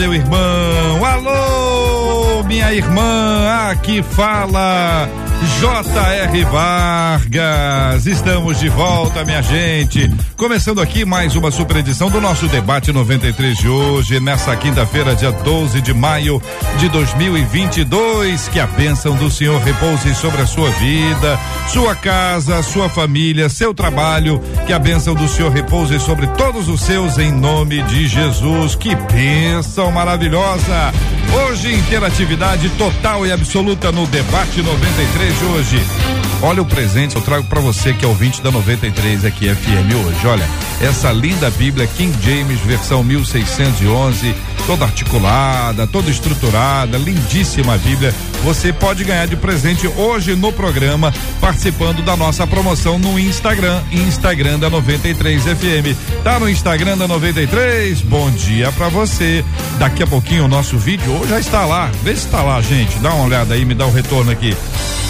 meu irmão. Alô, minha irmã. Aqui fala J.R. Vargas, estamos de volta, minha gente. Começando aqui mais uma super edição do nosso debate 93 de hoje, nessa quinta-feira, dia 12 de maio de 2022. Que a bênção do Senhor repouse sobre a sua vida, sua casa, sua família, seu trabalho. Que a bênção do Senhor repouse sobre todos os seus, em nome de Jesus. Que bênção maravilhosa! Hoje, interatividade total e absoluta no debate 93 de hoje. Olha o presente, eu trago para você que é ouvinte da 93 aqui FM hoje. Olha, essa linda Bíblia King James, versão 1611, toda articulada, toda estruturada, lindíssima Bíblia. Você pode ganhar de presente hoje no programa, participando da nossa promoção no Instagram, Instagram da 93 FM. Tá no Instagram da 93? Bom dia para você. Daqui a pouquinho o nosso vídeo já está lá. Vê se está lá, gente. Dá uma olhada aí, me dá o um retorno aqui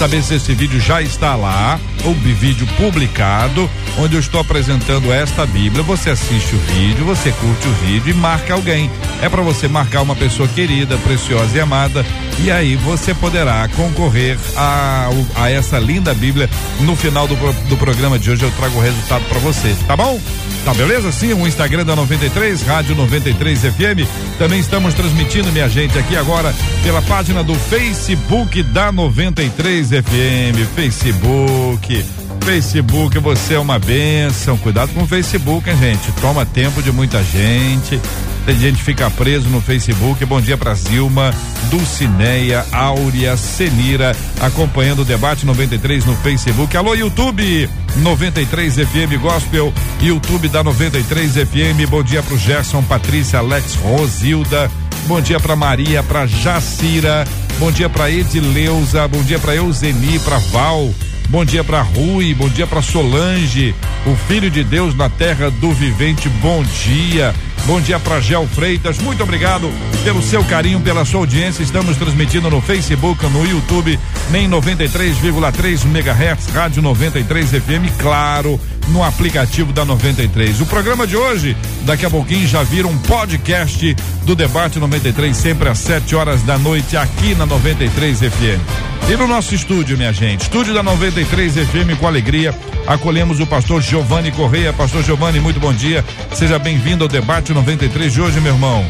saber se esse vídeo já está lá, o vídeo publicado, onde eu estou apresentando esta Bíblia. Você assiste o vídeo, você curte o vídeo e marca alguém. É você marcar uma pessoa querida, preciosa e amada. E aí você poderá concorrer a, a essa linda Bíblia. No final do, do programa de hoje eu trago o resultado para você, tá bom? Tá beleza? Sim, o Instagram da 93, Rádio 93 FM. Também estamos transmitindo, minha gente, aqui agora pela página do Facebook da 93 FM. Facebook. Facebook, você é uma benção. Cuidado com o Facebook, hein, gente? Toma tempo de muita gente. Tem gente que fica preso no Facebook. Bom dia pra Zilma, Dulcineia, Áurea, Senira, acompanhando o debate 93 no Facebook. Alô, YouTube 93 FM Gospel, YouTube da 93 FM. Bom dia pro Gerson, Patrícia, Alex, Rosilda. Bom dia pra Maria, pra Jacira. Bom dia pra Edileuza. Bom dia pra Euseni, pra Val. Bom dia para Rui, bom dia para Solange, o filho de Deus na terra do vivente. Bom dia. Bom dia para Gel Freitas. Muito obrigado pelo seu carinho, pela sua audiência. Estamos transmitindo no Facebook, no YouTube, nem 93,3 MHz, Rádio 93 FM, claro, no aplicativo da 93. O programa de hoje, daqui a pouquinho já vira um podcast do Debate 93, sempre às 7 horas da noite, aqui na 93 FM. E no nosso estúdio, minha gente, estúdio da 93 FM com alegria, acolhemos o pastor Giovanni Correia. Pastor Giovanni, muito bom dia. Seja bem-vindo ao debate 93 de hoje, meu irmão.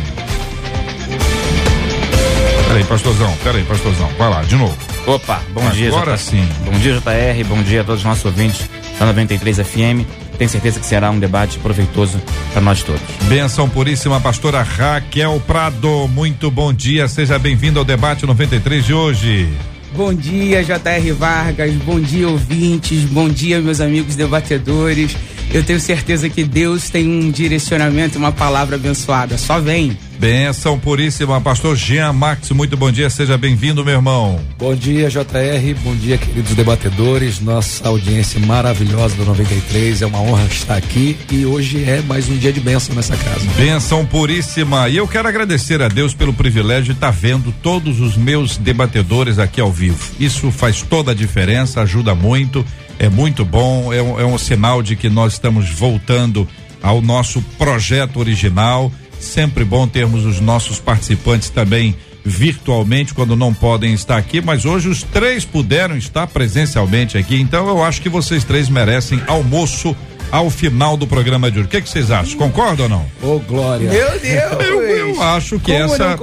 Peraí, pastorzão, peraí, pastorzão. Vai lá, de novo. Opa, bom Agora dia, Agora sim. Bom dia, JR. Bom dia a todos os nossos ouvintes da 93 FM. Tenho certeza que será um debate proveitoso para nós todos. Benção puríssima, pastora Raquel Prado. Muito bom dia, seja bem-vindo ao debate 93 de hoje. Bom dia, JR Vargas. Bom dia, ouvintes. Bom dia, meus amigos debatedores. Eu tenho certeza que Deus tem um direcionamento, uma palavra abençoada. Só vem. Benção puríssima, pastor Jean Max, muito bom dia, seja bem-vindo, meu irmão. Bom dia, JR, bom dia, queridos debatedores, nossa audiência maravilhosa do 93, é uma honra estar aqui e hoje é mais um dia de bênção nessa casa. Benção puríssima, e eu quero agradecer a Deus pelo privilégio de estar vendo todos os meus debatedores aqui ao vivo. Isso faz toda a diferença, ajuda muito, é muito bom, é um, é um sinal de que nós estamos voltando ao nosso projeto original Sempre bom termos os nossos participantes também virtualmente quando não podem estar aqui, mas hoje os três puderam estar presencialmente aqui. Então eu acho que vocês três merecem almoço ao final do programa de hoje. O que, que vocês acham? Concordam ou não? Ô, oh, Glória. Meu Deus! Eu, eu acho que Como essa.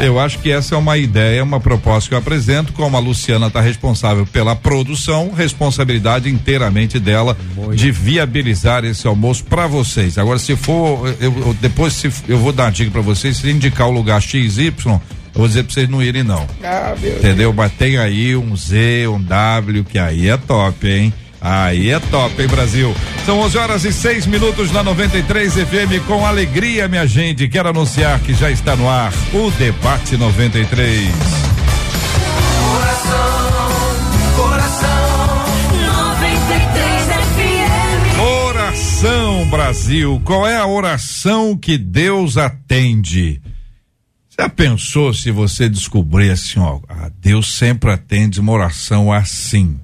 Eu acho que essa é uma ideia, uma proposta que eu apresento. Como a Luciana está responsável pela produção, responsabilidade inteiramente dela Muito. de viabilizar esse almoço para vocês. Agora, se for, eu, eu, depois se, eu vou dar uma dica para vocês, se indicar o lugar XY, eu vou dizer pra vocês não irem, não. Ah, Entendeu? Mas tem aí um Z, um W, que aí é top, hein? Aí é top, hein, Brasil? São 11 horas e 6 minutos na 93 FM. Com alegria, minha gente, quero anunciar que já está no ar o Debate 93. Coração, coração, 93 FM. Oração, Brasil. Qual é a oração que Deus atende? Já pensou se você descobrir assim, ó, ah, Deus sempre atende uma oração assim?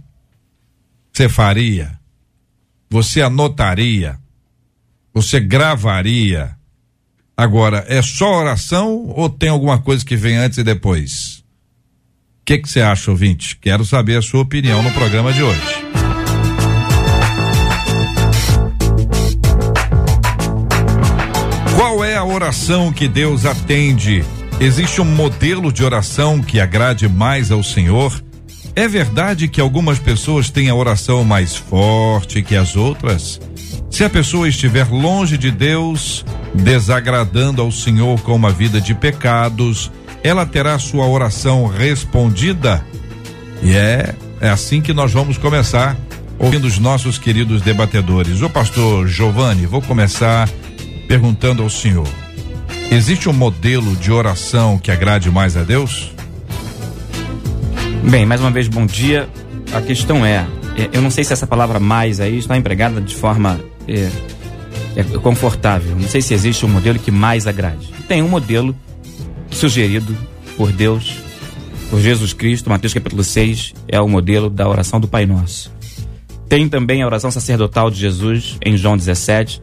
Você faria? Você anotaria? Você gravaria? Agora, é só oração ou tem alguma coisa que vem antes e depois? O que você acha, ouvinte? Quero saber a sua opinião no programa de hoje. Qual é a oração que Deus atende? Existe um modelo de oração que agrade mais ao Senhor? É verdade que algumas pessoas têm a oração mais forte que as outras? Se a pessoa estiver longe de Deus, desagradando ao Senhor com uma vida de pecados, ela terá sua oração respondida? E é, é assim que nós vamos começar, ouvindo os nossos queridos debatedores. O pastor Giovanni, vou começar perguntando ao senhor: existe um modelo de oração que agrade mais a Deus? Bem, mais uma vez, bom dia. A questão é, é, eu não sei se essa palavra mais aí está empregada de forma é, é confortável. Não sei se existe um modelo que mais agrade. Tem um modelo sugerido por Deus, por Jesus Cristo, Mateus capítulo 6, é o modelo da oração do Pai Nosso. Tem também a oração sacerdotal de Jesus em João 17,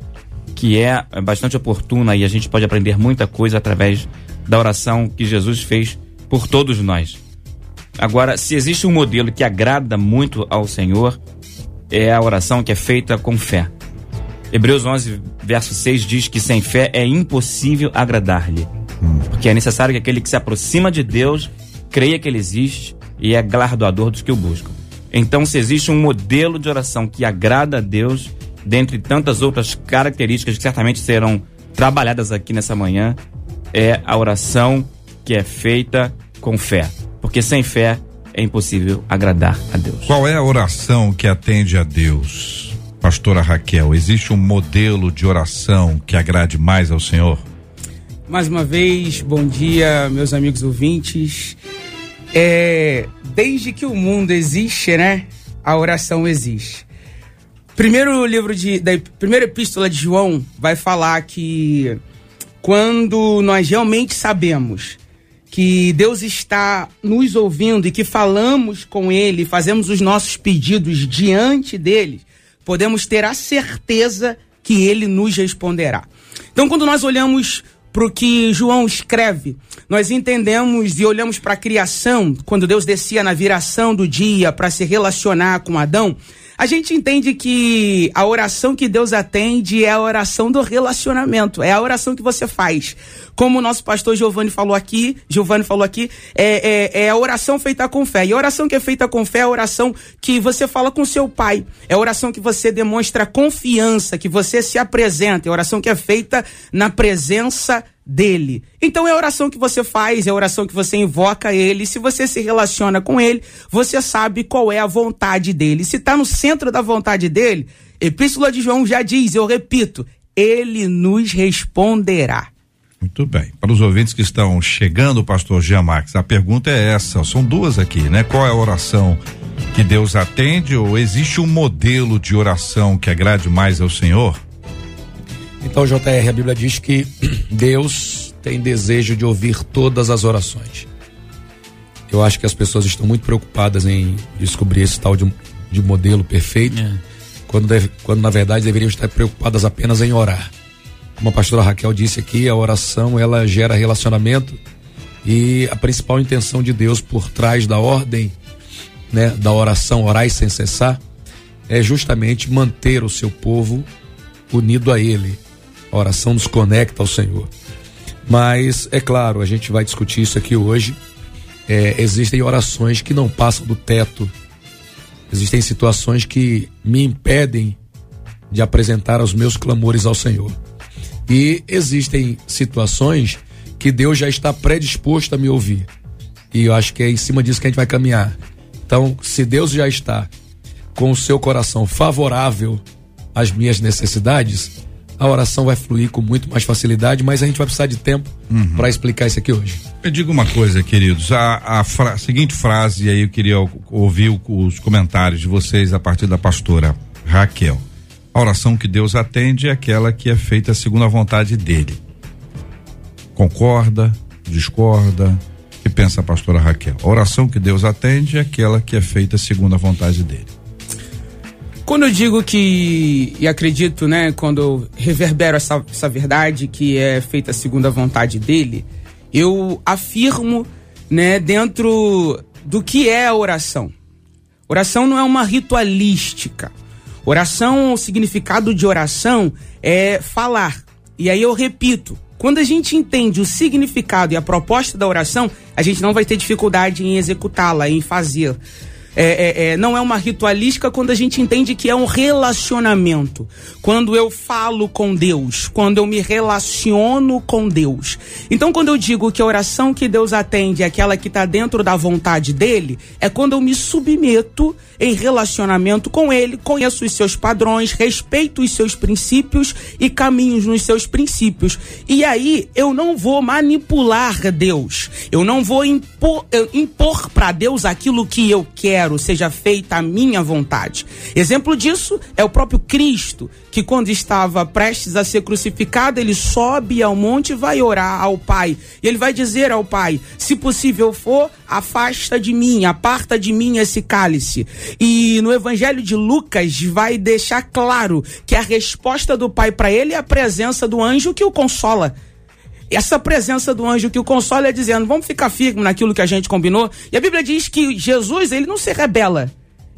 que é bastante oportuna e a gente pode aprender muita coisa através da oração que Jesus fez por todos nós. Agora, se existe um modelo que agrada muito ao Senhor, é a oração que é feita com fé. Hebreus 11, verso 6 diz que sem fé é impossível agradar-lhe. Porque é necessário que aquele que se aproxima de Deus creia que ele existe e é galardoador dos que o buscam. Então, se existe um modelo de oração que agrada a Deus, dentre tantas outras características que certamente serão trabalhadas aqui nessa manhã, é a oração que é feita com fé. Porque sem fé é impossível agradar a Deus. Qual é a oração que atende a Deus? Pastora Raquel, existe um modelo de oração que agrade mais ao Senhor? Mais uma vez, bom dia, meus amigos ouvintes. É, desde que o mundo existe, né? A oração existe. Primeiro livro de. Da primeira epístola de João vai falar que quando nós realmente sabemos que Deus está nos ouvindo e que falamos com Ele, fazemos os nossos pedidos diante dele, podemos ter a certeza que Ele nos responderá. Então, quando nós olhamos para o que João escreve, nós entendemos e olhamos para a criação, quando Deus descia na viração do dia para se relacionar com Adão, a gente entende que a oração que Deus atende é a oração do relacionamento, é a oração que você faz. Como o nosso pastor Giovanni falou aqui, Giovanni falou aqui, é, é, é a oração feita com fé. E a oração que é feita com fé é a oração que você fala com seu pai. É a oração que você demonstra confiança, que você se apresenta. É a oração que é feita na presença dele. Então é a oração que você faz, é a oração que você invoca ele. Se você se relaciona com ele, você sabe qual é a vontade dele. Se está no centro da vontade dele, Epístola de João já diz, eu repito, ele nos responderá. Muito bem. Para os ouvintes que estão chegando, pastor Jean Marques, a pergunta é essa, são duas aqui, né? Qual é a oração que Deus atende ou existe um modelo de oração que agrade mais ao Senhor? Então, JR, a Bíblia diz que Deus tem desejo de ouvir todas as orações. Eu acho que as pessoas estão muito preocupadas em descobrir esse tal de, de modelo perfeito, É. quando, deve- quando na verdade deveriam estar preocupadas apenas em orar. Como a pastora Raquel disse aqui, a oração ela gera relacionamento e a principal intenção de Deus por trás da ordem, né, da oração orar sem cessar, é justamente manter o seu povo unido a Ele. A oração nos conecta ao Senhor. Mas, é claro, a gente vai discutir isso aqui hoje. É, existem orações que não passam do teto. Existem situações que me impedem de apresentar os meus clamores ao Senhor. E existem situações que Deus já está predisposto a me ouvir. E eu acho que é em cima disso que a gente vai caminhar. Então, se Deus já está com o seu coração favorável às minhas necessidades, a oração vai fluir com muito mais facilidade, mas a gente vai precisar de tempo Uhum. para explicar isso aqui hoje. Eu digo uma coisa, queridos. A, a fra- seguinte frase, e aí eu queria ouvir os comentários de vocês a partir da pastora Raquel. A oração que Deus atende é aquela que é feita segundo a vontade dele. Concorda? Discorda? Que pensa a pastora Raquel? A oração que Deus atende é aquela que é feita segundo a vontade dele. Quando eu digo que, e acredito, né, quando eu reverbero essa, essa verdade que é feita segundo a vontade dele, eu afirmo, né, dentro do que é a oração. Oração não é uma ritualística. Oração, o significado de oração é falar. E aí eu repito, quando a gente entende o significado e a proposta da oração, a gente não vai ter dificuldade em executá-la, em fazer. É, é, é, não é uma ritualística quando a gente entende que é um relacionamento. Quando eu falo com Deus, quando eu me relaciono com Deus. Então, quando eu digo que a oração que Deus atende é aquela que está dentro da vontade dele, é quando eu me submeto em relacionamento com ele, conheço os seus padrões, respeito os seus princípios e caminhos nos seus princípios. E aí eu não vou manipular Deus. Eu não vou impor, impor para Deus aquilo que eu quero, seja feita a minha vontade. Exemplo disso é o próprio Cristo, que quando estava prestes a ser crucificado, ele sobe ao monte e vai orar ao Pai. E ele vai dizer ao Pai: se possível for, afasta de mim, aparta de mim esse cálice. E no Evangelho de Lucas vai deixar claro que a resposta do Pai para ele é a presença do anjo que o consola. Essa presença do anjo que o consola é dizendo: vamos ficar firme naquilo que a gente combinou. E a Bíblia diz que Jesus, ele não se rebela.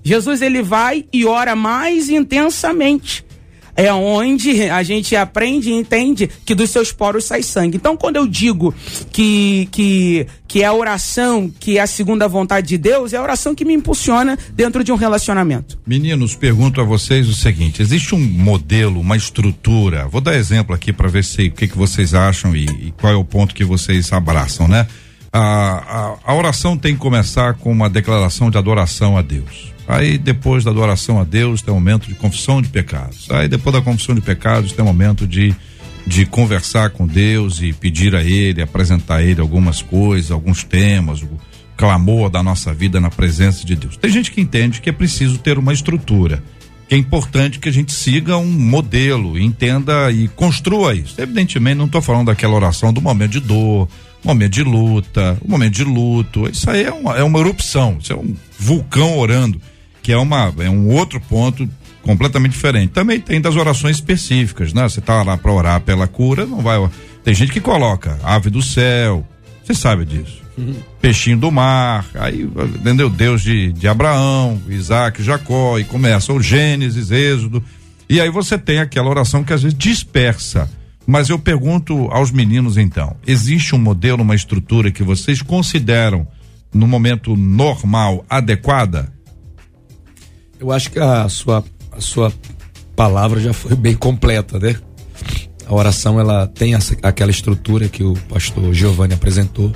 Jesus, ele vai e ora mais intensamente. É onde a gente aprende e entende que dos seus poros sai sangue. Então, quando eu digo que, que, que é a oração, que é a segunda vontade de Deus, é a oração que me impulsiona dentro de um relacionamento. Meninos, pergunto a vocês o seguinte: existe um modelo, uma estrutura? Vou dar exemplo aqui para ver se o que, que vocês acham e, e qual é o ponto que vocês abraçam, né? A, a, a oração tem que começar com uma declaração de adoração a Deus. Aí depois da adoração a Deus tem um momento de confissão de pecados. Aí depois da confissão de pecados tem um momento de de conversar com Deus e pedir a Ele, apresentar a Ele algumas coisas, alguns temas, o clamor da nossa vida na presença de Deus. Tem gente que entende que é preciso ter uma estrutura, que é importante que a gente siga um modelo, entenda e construa isso. Evidentemente, não estou falando daquela oração do momento de dor, momento de luta, o momento de luto. Isso aí é uma, é uma erupção, isso é um vulcão orando, que é, uma, é um outro ponto completamente diferente. Também tem das orações específicas, né? Você tá lá para orar pela cura, não vai. Tem gente que coloca ave do céu, você sabe disso. Peixinho do mar, aí, entendeu? Deus de, de Abraão, Isaac, Jacó, e começa o Gênesis, Êxodo. E aí você tem aquela oração que às vezes dispersa. Mas eu pergunto aos meninos então: existe um modelo, uma estrutura que vocês consideram no momento normal adequada? Eu acho que a sua, a sua palavra já foi bem completa, né? A oração ela tem essa, aquela estrutura que o pastor Giovanni apresentou.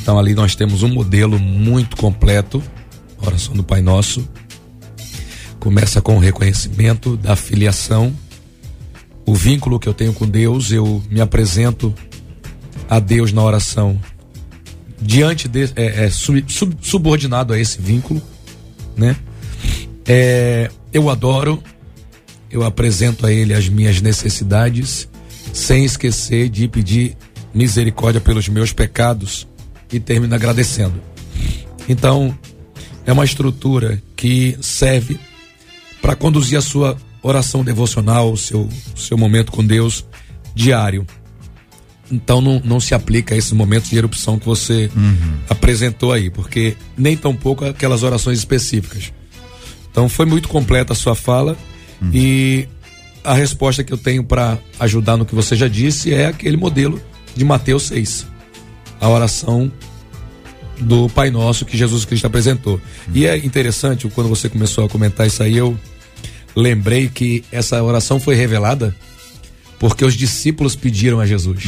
Então ali nós temos um modelo muito completo, a oração do Pai Nosso. Começa com o reconhecimento da filiação, o vínculo que eu tenho com Deus, eu me apresento a Deus na oração diante de é, é, sub, sub, subordinado a esse vínculo, né? É, eu adoro, eu apresento a Ele as minhas necessidades, sem esquecer de pedir misericórdia pelos meus pecados e termino agradecendo. Então, é uma estrutura que serve para conduzir a sua oração devocional, o seu, seu momento com Deus diário. Então não, não se aplica a esses momentos de erupção que você Uhum. apresentou aí, porque nem tão pouco aquelas orações específicas. Então foi muito completa a sua fala Uhum. e a resposta que eu tenho para ajudar no que você já disse é aquele modelo de Mateus 6. A oração do Pai Nosso que Jesus Cristo apresentou. E é interessante, quando você começou a comentar isso aí, eu lembrei que essa oração foi revelada porque os discípulos pediram a Jesus.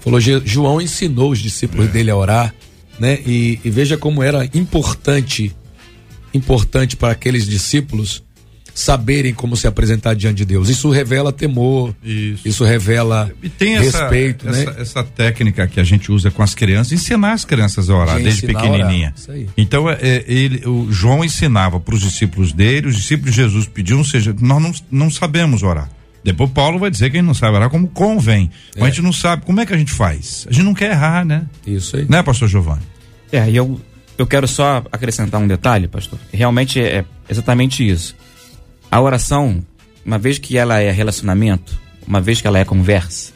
Falou, "Je- João ensinou os discípulos dele a orar, né? E, e veja como era importante importante para aqueles discípulos saberem como se apresentar diante de Deus. Isso revela temor, Isso. isso, revela E tem essa, respeito, essa, né? essa técnica que a gente usa com as crianças, ensinar as crianças a orar De desde pequenininha. orar, isso aí. Então é, é, ele, o João ensinava para os discípulos dele, os discípulos de Jesus pediam, ou seja, nós não, não sabemos orar. Depois Paulo vai dizer que a gente não sabe orar como convém. Mas É. a gente não sabe como é que a gente faz. A gente não quer errar, né? Isso aí. Né, pastor Giovanni? É, e eu, eu quero só acrescentar um detalhe, pastor. Realmente é exatamente isso. A oração, uma vez que ela é relacionamento, uma vez que ela é conversa,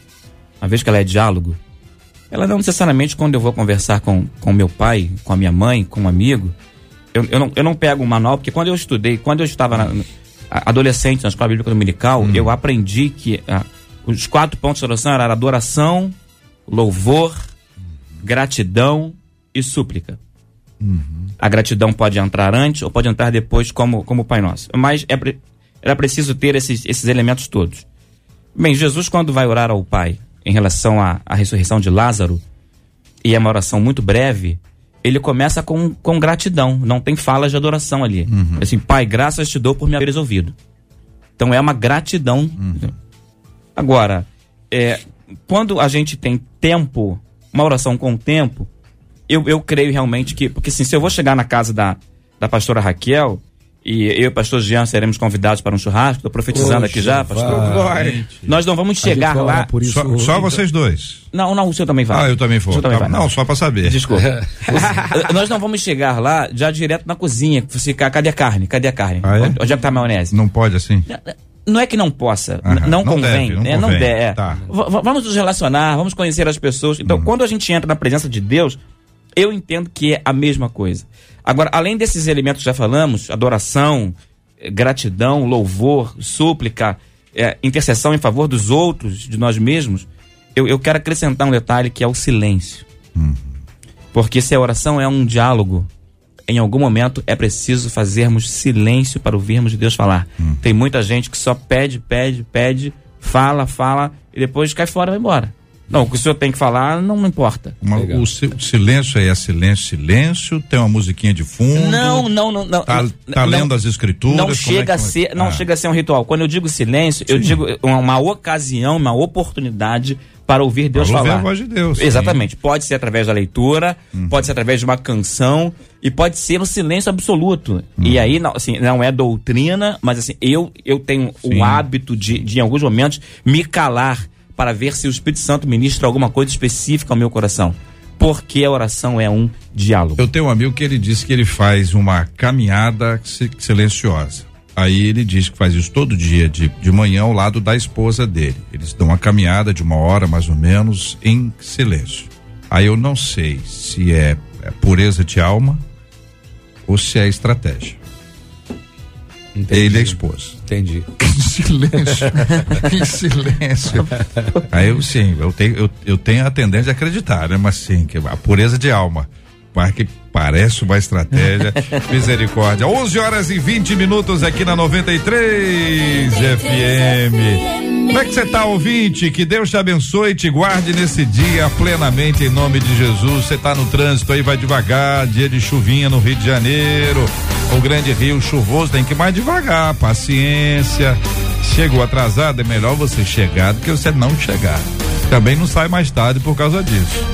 uma vez que ela é diálogo, ela não necessariamente quando eu vou conversar com, com meu pai, com a minha mãe, com um amigo, eu, eu, não, eu não pego um manual, porque quando eu estudei, quando eu estava na, adolescente na escola bíblica dominical, eu aprendi que ah, os quatro pontos da oração eram adoração, louvor, gratidão e súplica. A gratidão pode entrar antes ou pode entrar depois como, como Pai Nosso. Mas é, era preciso ter esses, esses elementos todos. Bem, Jesus, quando vai orar ao Pai em relação à, à ressurreição de Lázaro, e é uma oração muito breve, ele começa com, com gratidão, não tem falas de adoração ali. Assim, Pai, graças te dou por me haveres ouvido. Então é uma gratidão. Agora, é, quando a gente tem tempo, uma oração com tempo, eu, eu creio realmente que. Porque assim, se eu vou chegar na casa da, da pastora Raquel, e eu e o pastor Jean seremos convidados para um churrasco, estou profetizando aqui já, pastor. Glória. Nós não vamos chegar vai lá. orar por isso Só, hoje. só vocês dois. Não, não, o senhor também vai. Ah, eu também vou. também Tá- vai. não, só para saber. Desculpa. Os- nós não vamos chegar lá já direto na cozinha. Ficar, cadê a carne? Cadê a carne? Ah, é? Onde, onde é que tá a maionese? Não pode assim? Não é que não possa, Aham, n- não, não convém, deve, não né? não convém, deve. é. tá. Vamos nos relacionar, vamos conhecer as pessoas. Então, quando a gente entra na presença de Deus, eu entendo que é a mesma coisa. Agora, além desses elementos que já falamos, adoração, eh, gratidão, louvor, súplica, eh, intercessão em favor dos outros, de nós mesmos, eu, eu quero acrescentar um detalhe que é o silêncio. Porque se a oração é um diálogo, em algum momento é preciso fazermos silêncio para ouvirmos Deus falar. Tem muita gente que só pede, pede, pede, fala, fala e depois cai fora e vai embora. Não, o que o senhor tem que falar não importa. Uma- o si- silêncio aí é silêncio, silêncio, tem uma musiquinha de fundo. Não, não, não, não. Tá, não, tá não- lendo as escrituras. Não é chega que a vai- ser, não Ah, chega a ser um ritual. Quando eu digo silêncio, eu digo uma, uma ocasião, uma oportunidade para ouvir Deus para ouvir falar. a voz de Deus, sim. Exatamente. Pode ser através da leitura, pode ser através de uma canção e pode ser no silêncio absoluto. E aí, não, assim, não é doutrina, mas assim, eu, eu tenho Sim. o hábito de, de, em alguns momentos, me calar para ver se o Espírito Santo ministra alguma coisa específica ao meu coração. Porque a oração é um diálogo. Eu tenho um amigo que ele disse que ele faz uma caminhada si- silenciosa. Aí ele diz que faz isso todo dia, de, de manhã, ao lado da esposa dele. Eles dão uma caminhada de uma hora, mais ou menos, em silêncio. Aí eu não sei se é, é pureza de alma ou se é estratégia. Entendi. Ele é a esposa. Entendi. Em silêncio. em silêncio. Aí eu sim, eu tenho, eu, eu tenho a tendência a acreditar, né? Mas sim, que a pureza de alma. Mas que parece uma estratégia. Misericórdia. 11 horas e 20 minutos aqui na 93 FM. Como é que você tá, ouvinte? Que Deus te abençoe e te guarde nesse dia plenamente em nome de Jesus. Você tá no trânsito aí, vai devagar, dia de chuvinha no Rio de Janeiro. O grande rio chuvoso tem que ir mais devagar, paciência. Chegou atrasado, é melhor você chegar do que você não chegar. Também não sai mais tarde por causa disso.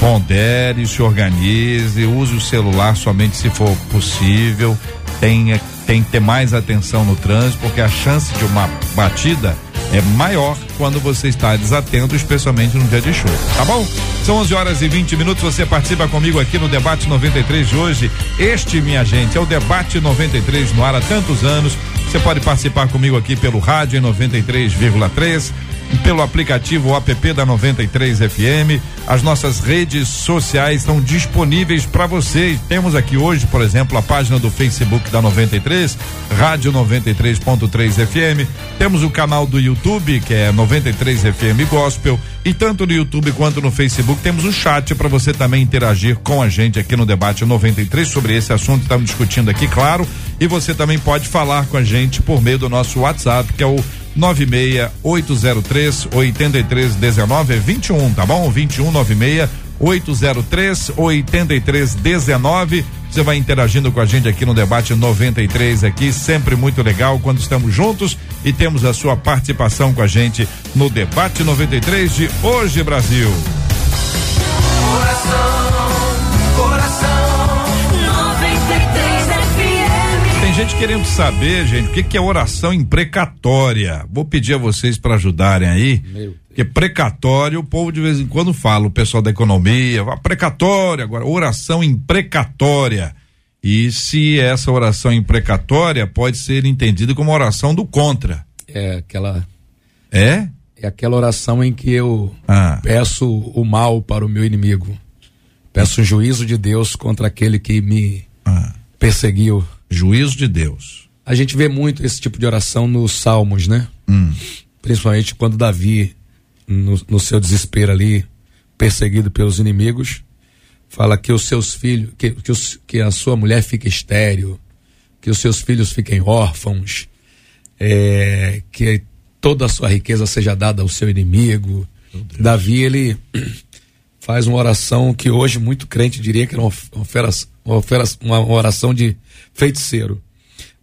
Pondere, se organize, use o celular somente se for possível. Tenha, tem que ter mais atenção no trânsito, porque a chance de uma batida é maior quando você está desatento, especialmente no dia de chuva, tá bom? São 11 horas e 20 minutos. Você participa comigo aqui no Debate 93 de hoje. Este, minha gente, é o Debate 93 no ar há tantos anos. Você pode participar comigo aqui pelo rádio em 93,3 pelo aplicativo app da 93 FM. As nossas redes sociais estão disponíveis para você. Temos aqui hoje, por exemplo, a página do Facebook da 93, Rádio 93.3 FM. Temos o canal do YouTube, que é 93 FM Gospel. E tanto no YouTube quanto no Facebook temos o chat para você também interagir com a gente aqui no debate 93 sobre esse assunto que estamos discutindo aqui, claro. E você também pode falar com a gente por meio do nosso WhatsApp, que é o 96803 8319 é 21, tá bom? 21 96 803 8319 Você vai interagindo com a gente aqui no debate 93 aqui, sempre muito legal quando estamos juntos e temos a sua participação com a gente no debate 93 de hoje, Brasil. Coração, gente querendo saber, gente, o que, que é oração imprecatória. Vou pedir a vocês para ajudarem aí. Meu Porque precatório, o povo de vez em quando fala, o pessoal da economia, fala precatória, agora, oração imprecatória. E se essa oração imprecatória pode ser entendida como oração do contra. É aquela É? é aquela oração em que eu Ah. peço o mal para o meu inimigo. Peço o juízo de Deus contra aquele que me Ah. perseguiu. Juízo de Deus. A gente vê muito esse tipo de oração nos Salmos, né? Hum. Principalmente quando Davi, no, no seu desespero ali, perseguido pelos inimigos, fala que os seus filhos, que, que, os- que a sua mulher fique estéril, que os seus filhos fiquem órfãos, é, que toda a sua riqueza seja dada ao seu inimigo. Davi, ele faz uma oração que hoje muito crente diria que era uma, uma, uma oração de feiticeiro.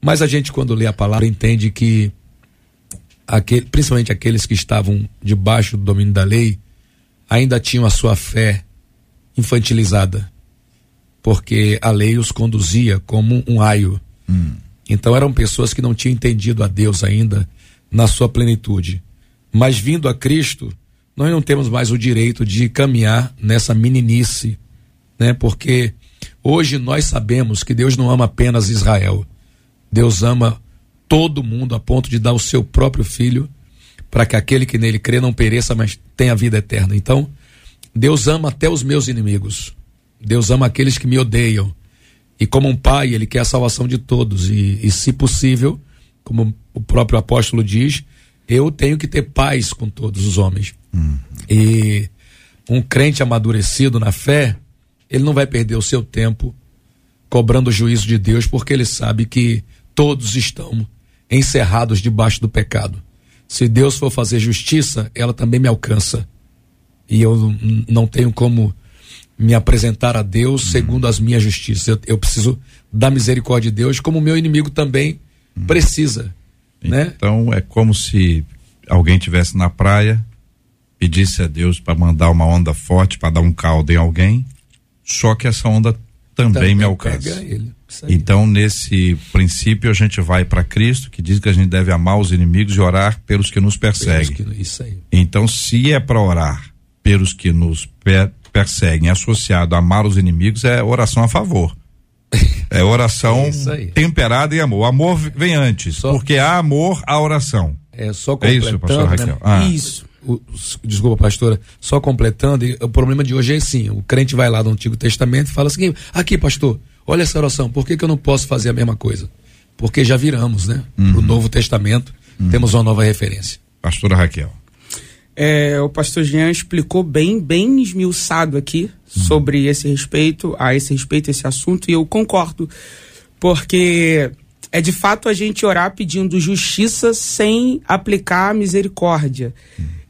Mas a gente, quando lê a palavra, entende que, aquele, principalmente aqueles que estavam debaixo do domínio da lei, ainda tinham a sua fé infantilizada, porque a lei os conduzia como um aio. Então eram pessoas que não tinham entendido a Deus ainda na sua plenitude. Mas vindo a Cristo, nós não temos mais o direito de caminhar nessa meninice, né? Porque hoje nós sabemos que Deus não ama apenas Israel. Deus ama todo mundo a ponto de dar o seu próprio filho para que aquele que nele crê não pereça, mas tenha vida eterna. Então, Deus ama até os meus inimigos. Deus ama aqueles que me odeiam. E como um pai, ele quer a salvação de todos. E, e se possível, como o próprio apóstolo diz, eu tenho que ter paz com todos os homens. E um crente amadurecido na fé, ele não vai perder o seu tempo cobrando o juízo de Deus, porque ele sabe que todos estão encerrados debaixo do pecado. Se Deus for fazer justiça, ela também me alcança. E eu não tenho como me apresentar a Deus segundo as minhas justiças. Eu, eu preciso da misericórdia de Deus, como o meu inimigo também precisa. Né? Então é como se alguém tivesse na praia, pedisse a Deus para mandar uma onda forte para dar um caldo em alguém, só que essa onda também, me alcança. Então, nesse princípio, a gente vai para Cristo, que diz que a gente deve amar os inimigos e orar pelos que nos perseguem. Que- Isso aí. Então, se é para orar pelos que nos per- perseguem, associado a amar os inimigos, é oração a favor. É oração É temperada em amor. O amor vem antes, Só- porque há amor à oração. É só É isso, completando, pastor Raquel. né? Ah. Isso. O- desculpa, pastora, só completando, o problema de hoje é assim: o crente vai lá no Antigo Testamento e fala assim: aqui, pastor, olha essa oração, por que, que eu não posso fazer a mesma coisa? Porque já viramos, né? Uhum. Pro Novo Testamento, temos uma nova referência. Pastora Raquel. É, o pastor Jean explicou bem, bem esmiuçado aqui sobre esse respeito, a esse respeito, esse assunto, e eu concordo. Porque é de fato a gente orar pedindo justiça sem aplicar misericórdia.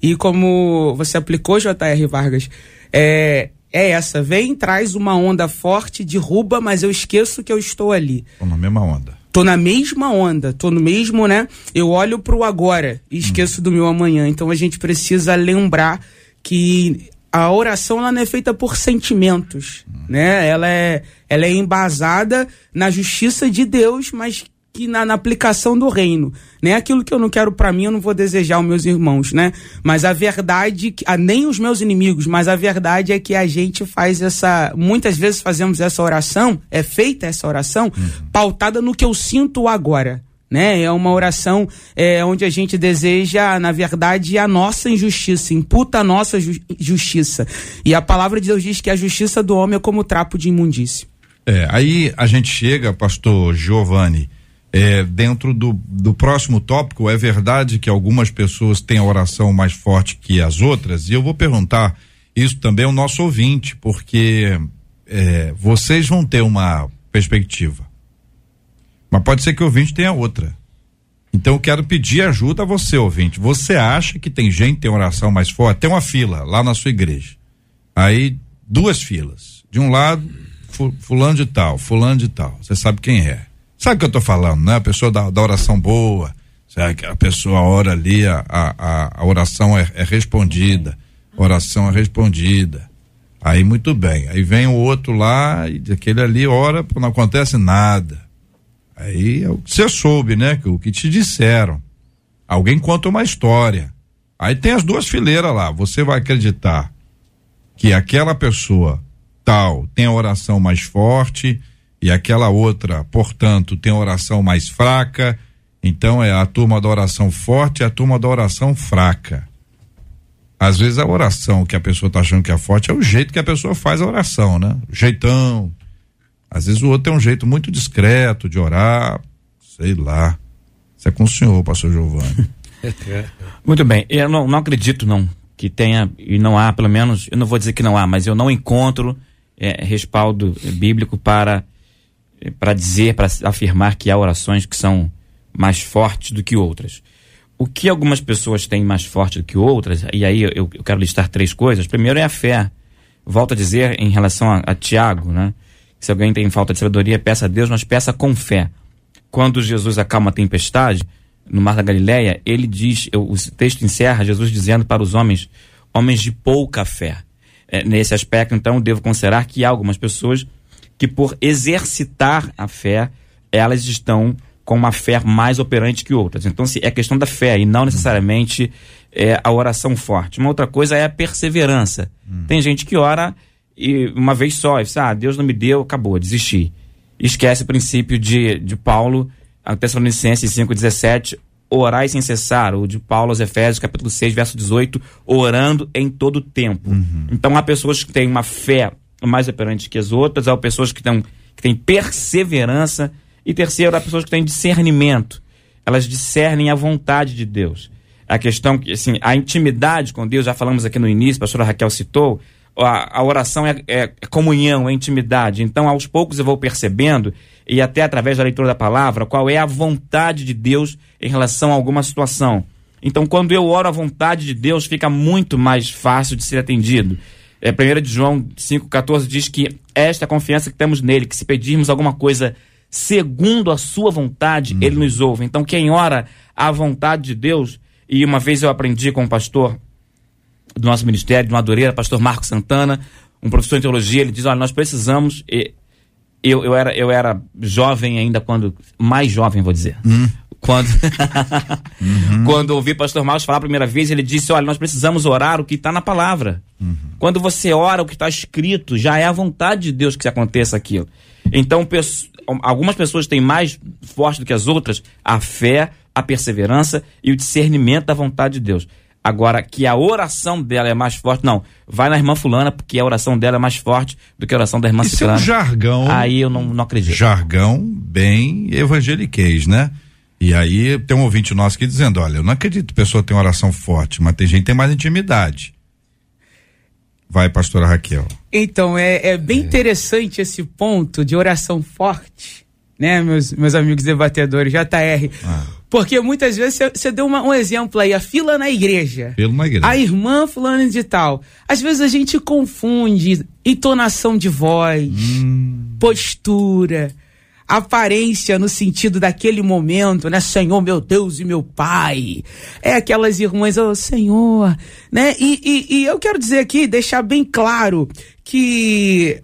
E como você aplicou, J.R. Vargas, é, é essa: vem, traz uma onda forte, derruba, mas eu esqueço que eu estou ali Tô na mesma onda. tô na mesma onda, tô no mesmo, né? Eu olho pro agora e esqueço do meu amanhã. Então a gente precisa lembrar que a oração ela não é feita por sentimentos, né? Ela é, ela é embasada na justiça de Deus, mas que na, na aplicação do reino, né? Aquilo que eu não quero para mim, eu não vou desejar aos meus irmãos, né? Mas a verdade, que- ah, nem os meus inimigos, mas a verdade é que a gente faz essa, muitas vezes fazemos essa oração, é feita essa oração pautada no que eu sinto agora. Né? É uma oração é, onde a gente deseja, na verdade, a nossa injustiça, imputa a nossa ju- justiça. E a palavra de Deus diz que a justiça do homem é como trapo de imundície. É, aí a gente chega, pastor Giovanni, é, dentro do, do próximo tópico, é verdade que algumas pessoas têm a oração mais forte que as outras, e eu vou perguntar isso também ao nosso ouvinte, porque é, vocês vão ter uma perspectiva. Mas pode ser que o ouvinte tenha outra. Então eu quero pedir ajuda a você, ouvinte. Você acha que tem gente que tem oração mais forte? Tem uma fila lá na sua igreja. Aí, duas filas. De um lado, fu- fulano de tal, fulano de tal. Você sabe quem é. Sabe o que eu tô falando, né? A pessoa da, da oração boa, sabe? a pessoa ora ali, a, a, a oração é, é respondida. Oração é respondida. Aí muito bem. Aí vem o outro lá e aquele ali ora, não acontece nada. Aí é o que você soube, né? O que te disseram. Alguém conta uma história. Aí tem as duas fileiras lá. Você vai acreditar que aquela pessoa tal tem a oração mais forte e aquela outra, portanto, tem a oração mais fraca. Então é a turma da oração forte e a turma da oração fraca. Às vezes a oração que a pessoa tá achando que é forte é o jeito que a pessoa faz a oração, né? O jeitão. Às vezes o outro tem um jeito muito discreto de orar, sei lá. Isso é com o senhor, pastor Giovanni. Muito bem, eu não, não acredito não que tenha e não há, pelo menos, eu não vou dizer que não há, mas eu não encontro eh, respaldo bíblico para para dizer, para afirmar que há orações que são mais fortes do que outras. O que algumas pessoas têm mais forte do que outras, e aí eu, eu quero listar três coisas. Primeiro é a fé. Volto a dizer em relação a, a Tiago, né? Se alguém tem falta de sabedoria, peça a Deus, mas peça com fé. Quando Jesus acalma a tempestade, no Mar da Galileia, ele diz, eu- o texto encerra Jesus dizendo para os homens, homens de pouca fé. É, nesse aspecto, então, devo considerar que há algumas pessoas que, por exercitar a fé, elas estão com uma fé mais operante que outras. Então, se é questão da fé e não necessariamente é, a oração forte. Uma outra coisa é a perseverança. Tem gente que ora e uma vez só, e diz, ah, Deus não me deu, acabou, desisti. Esquece o princípio de, de Paulo, a Tessalonicenses 5,17, orai sem cessar, o de Paulo aos Efésios, capítulo 6, verso 18, orando em todo tempo. Então há pessoas que têm uma fé mais operante que as outras, há pessoas que, tão, que têm perseverança, e terceiro, há pessoas que têm discernimento. Elas discernem a vontade de Deus. A questão que, assim, a intimidade com Deus, já falamos aqui no início, a pastora Raquel citou, a, a oração é, é comunhão, é intimidade. Então, aos poucos eu vou percebendo, e até através da leitura da palavra, qual é a vontade de Deus em relação a alguma situação. Então, quando eu oro a vontade de Deus, fica muito mais fácil de ser atendido. É, 1 de João 5,14 diz que esta confiança que temos nele, que se pedirmos alguma coisa segundo a sua vontade, ele nos ouve. Então, quem ora a vontade de Deus, e uma vez eu aprendi com um pastor do nosso ministério, de Madureira, pastor Marco Santana, um professor de teologia, ele diz, olha, nós precisamos, e eu, eu, era, eu era jovem ainda quando, mais jovem vou dizer, quando, quando ouvi pastor Marcos falar a primeira vez, ele disse, olha, nós precisamos orar o que está na palavra. Quando você ora o que está escrito, já é a vontade de Deus que aconteça aquilo. Então, algumas pessoas têm mais forte do que as outras a fé, a perseverança e o discernimento da vontade de Deus. Agora, que a oração dela é mais forte, não. Vai na irmã fulana, porque a oração dela é mais forte do que a oração da irmã Isso é um jargão. Aí eu não, não acredito. jargão bem evangeliquez, né? E aí tem um ouvinte nosso aqui dizendo, olha, eu não acredito que a pessoa tem oração forte, mas tem gente que tem mais intimidade. Vai, pastora Raquel. Então, é, é bem interessante esse ponto de oração forte, né, meus, meus amigos debatedores, JR. Porque muitas vezes você- deu uma- um exemplo aí, a fila na igreja. Pelo na igreja. A irmã fulana de tal. Às vezes a gente confunde entonação de voz, postura, aparência no sentido daquele momento, né? Senhor, meu Deus e meu Pai. É aquelas irmãs, oh Senhor, né? E, e, e eu quero dizer aqui, deixar bem claro que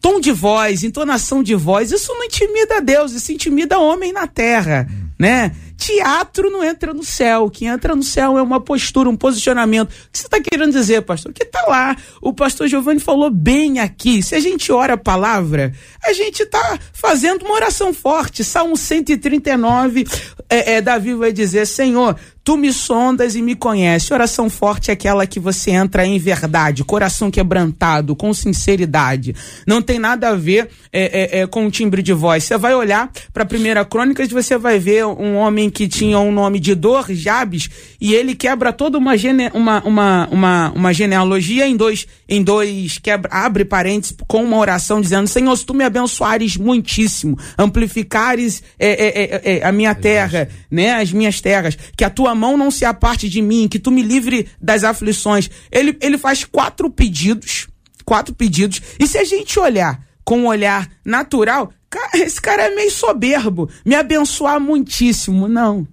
tom de voz, entonação de voz, isso não intimida Deus, isso intimida homem na terra, né? Teatro não entra no céu, o que entra no céu é uma postura, um posicionamento. O que você está querendo dizer, pastor? Que tá lá, o pastor Giovanni falou bem aqui, se a gente ora a palavra, a gente está fazendo uma oração forte, Salmo 139, é, é, Davi vai dizer, Senhor, Tu me sondas e me conheces. Oração forte é aquela que você entra em verdade, coração quebrantado, com sinceridade. Não tem nada a ver é, é, é, com o timbre de voz. Você vai olhar para a primeira crônicas, você vai ver um homem que tinha um nome de Dor, Jabes, e ele quebra toda uma, gene, uma, uma, uma, uma genealogia em dois, em dois quebra, abre parênteses com uma oração dizendo: Senhor, se tu me abençoares muitíssimo, amplificares é, é, é, é, a minha terra, né, as minhas terras, que a tua mão não se aparte de mim, que tu me livre das aflições. Ele, ele faz quatro pedidos, quatro pedidos, e se a gente olhar com um olhar natural, cara, esse cara é meio soberbo, me abençoar muitíssimo. Não.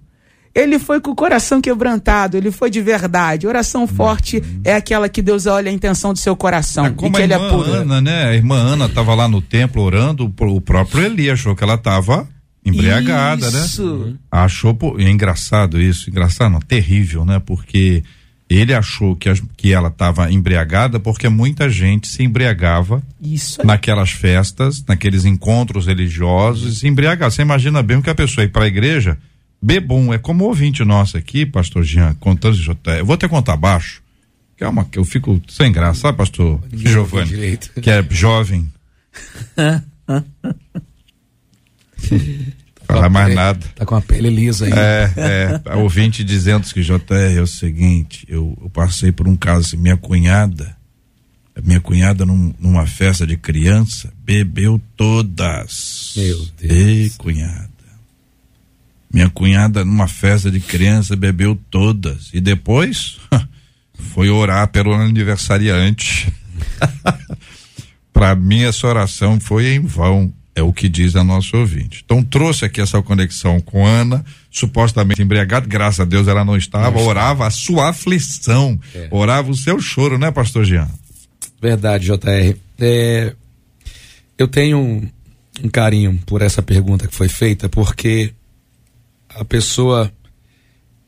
Ele foi com o coração quebrantado, ele foi de verdade. Oração forte é aquela que Deus olha a intenção do seu coração É e como que a ele irmã apura. Ana, né? A irmã Ana estava lá no templo orando, o próprio Eli achou que ela estava embriagada, Isso. né? Achou, pô, é engraçado isso, engraçado não, terrível, né? Porque ele achou que, as- que ela estava embriagada porque muita gente se embriagava Isso naquelas festas, naqueles encontros religiosos e se embriagava. Você imagina bem que a pessoa ir para a igreja, bebum, é como o ouvinte nosso aqui, pastor Jean, contando Joté. Eu vou até contar baixo, que é uma que eu fico sem graça, sabe, pastor Giovanni? direito. Que é jovem. Falar mais pele- nada. Tá com a pele lisa aí. É, é, ouvinte dizendo que JR é o seguinte, eu, eu passei por um caso assim, minha cunhada, minha cunhada num- numa festa de criança, bebeu todas. Meu Deus. Ei, cunhada. Minha cunhada numa festa de criança bebeu todas. E depois foi orar pelo aniversariante. Para mim, essa oração foi em vão, é o que diz a nossa ouvinte. Então, trouxe aqui essa conexão com Ana, supostamente embriagada, graças a Deus ela não estava, orava a sua aflição, É. orava o seu choro, né, Pastor Jean? Verdade, JR. É, eu tenho um, um carinho por essa pergunta que foi feita, porque a pessoa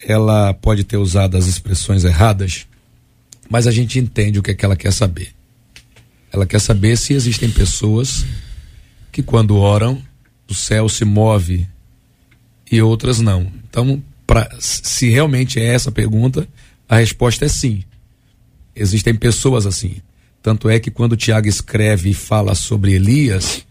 ela pode ter usado as expressões erradas, mas a gente entende o que é que ela quer saber. Ela quer saber se existem pessoas que quando oram, o céu se move e outras não. Então, pra, se realmente é essa a pergunta, a resposta é sim. Existem pessoas assim. Tanto é que quando Tiago escreve e fala sobre Elias,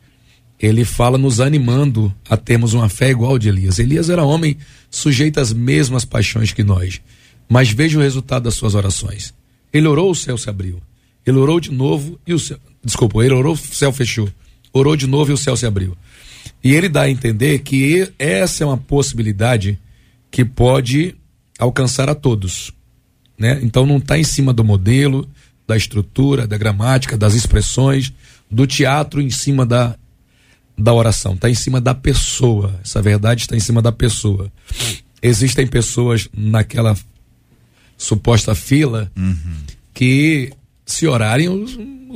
ele fala nos animando a termos uma fé igual de Elias. Elias era homem sujeito às mesmas paixões que nós, mas veja o resultado das suas orações. Ele orou, o céu se abriu. Ele orou de novo e o céu. Desculpa, ele orou, o céu fechou. Orou de novo e o céu se abriu. E ele dá a entender que essa é uma possibilidade que pode alcançar a todos né? Então não está em cima do modelo, da estrutura, da gramática, das expressões, do teatro em cima da, da oração, está em cima da pessoa. Essa verdade está em cima da pessoa. Existem pessoas naquela suposta fila que se orarem o,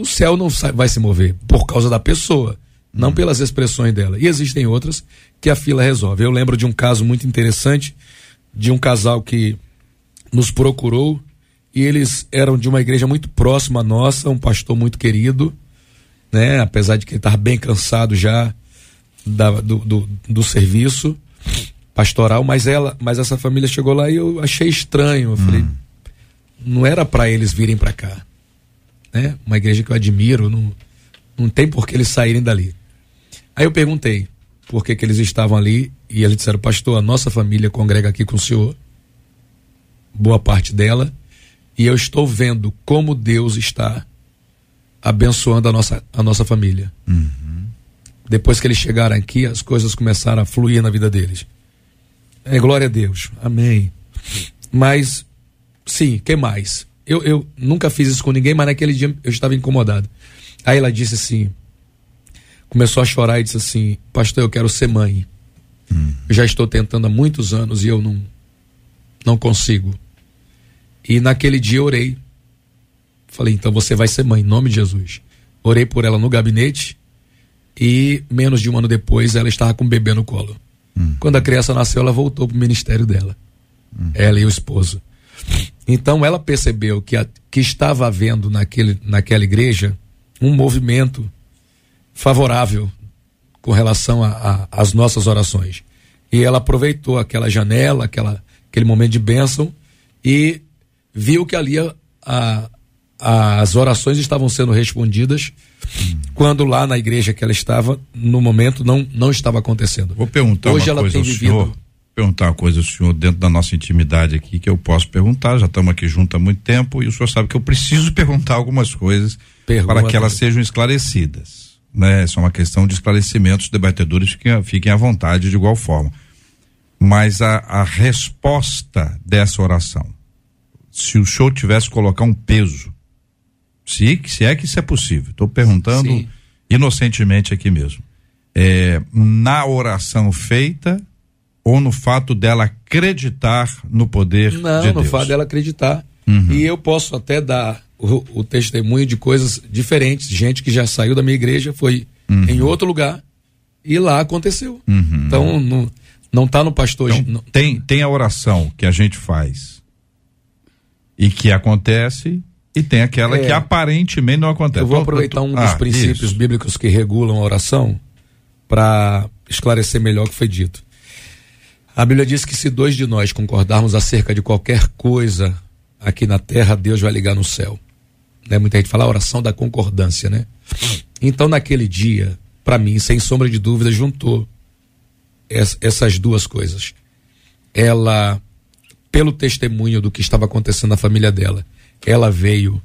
o céu não sai- vai se mover por causa da pessoa, não pelas expressões dela. E existem outras que a fila resolve. Eu lembro de um caso muito interessante de um casal que nos procurou e eles eram de uma igreja muito próxima à nossa, um pastor muito querido, né? Apesar de que ele estava bem cansado já da- do, do, do serviço pastoral, mas ela, mas essa família chegou lá e eu achei estranho. Eu falei, não era para eles virem para cá, né? Uma igreja que eu admiro, não, não tem por que eles saírem dali. Aí eu perguntei por que, que eles estavam ali e eles disseram, pastor, a nossa família congrega aqui com o senhor boa parte dela, e eu estou vendo como Deus está abençoando a nossa, a nossa família. Depois que eles chegaram aqui, as coisas começaram a fluir na vida deles. É glória a Deus. Amém. Mas, sim, que mais? Eu, eu nunca fiz isso com ninguém, mas naquele dia eu estava incomodado. Aí ela disse assim, começou a chorar e disse assim, pastor, eu quero ser mãe. Eu já estou tentando há muitos anos e eu não, não consigo. E naquele dia eu orei. Falei, então você vai ser mãe, em nome de Jesus. Orei por ela no gabinete e menos de um ano depois ela estava com um bebê no colo. Quando a criança nasceu, ela voltou para o ministério dela. Ela e o esposo. Então ela percebeu que, a- que estava havendo naquele, naquela igreja um movimento favorável com relação às nossas orações. E ela aproveitou aquela janela, aquela, aquele momento de bênção e viu que ali a- a- as orações estavam sendo respondidas quando lá na igreja que ela estava, no momento, não, não estava acontecendo. Vou perguntar Hoje uma ela coisa tem vivido. senhor. Perguntar uma coisa ao senhor dentro da nossa intimidade aqui que eu posso perguntar. Já estamos aqui juntos há muito tempo e o senhor sabe que eu preciso perguntar algumas coisas Pergunta. para que elas sejam esclarecidas. Né? Isso é uma questão de esclarecimentos. Os debatedores fiquem, fiquem à vontade de igual forma. Mas a, a resposta dessa oração, se o senhor tivesse que colocar um peso, se, se é que isso é possível, estou perguntando Sim. inocentemente aqui mesmo. É, na oração feita ou no fato dela acreditar no poder Não, de no Deus? fato dela acreditar. Uhum. E eu posso até dar o, o testemunho de coisas diferentes. Gente que já saiu da minha igreja, foi Uhum. em outro lugar e lá aconteceu. Então, não, não tá no pastor. Então, não- tem, tem a oração que a gente faz e que acontece e tem aquela É. que aparentemente não acontece. Eu vou Tô- aproveitar um dos Ah, princípios isso. bíblicos que regulam a oração para esclarecer melhor o que foi dito. A Bíblia diz que se dois de nós concordarmos acerca de qualquer coisa aqui na terra, Deus vai ligar no céu. Né? Muita gente fala a oração da concordância, né? Então, naquele dia, para mim, sem sombra de dúvida, juntou es- essas duas coisas. Ela, pelo testemunho do que estava acontecendo na família dela, ela veio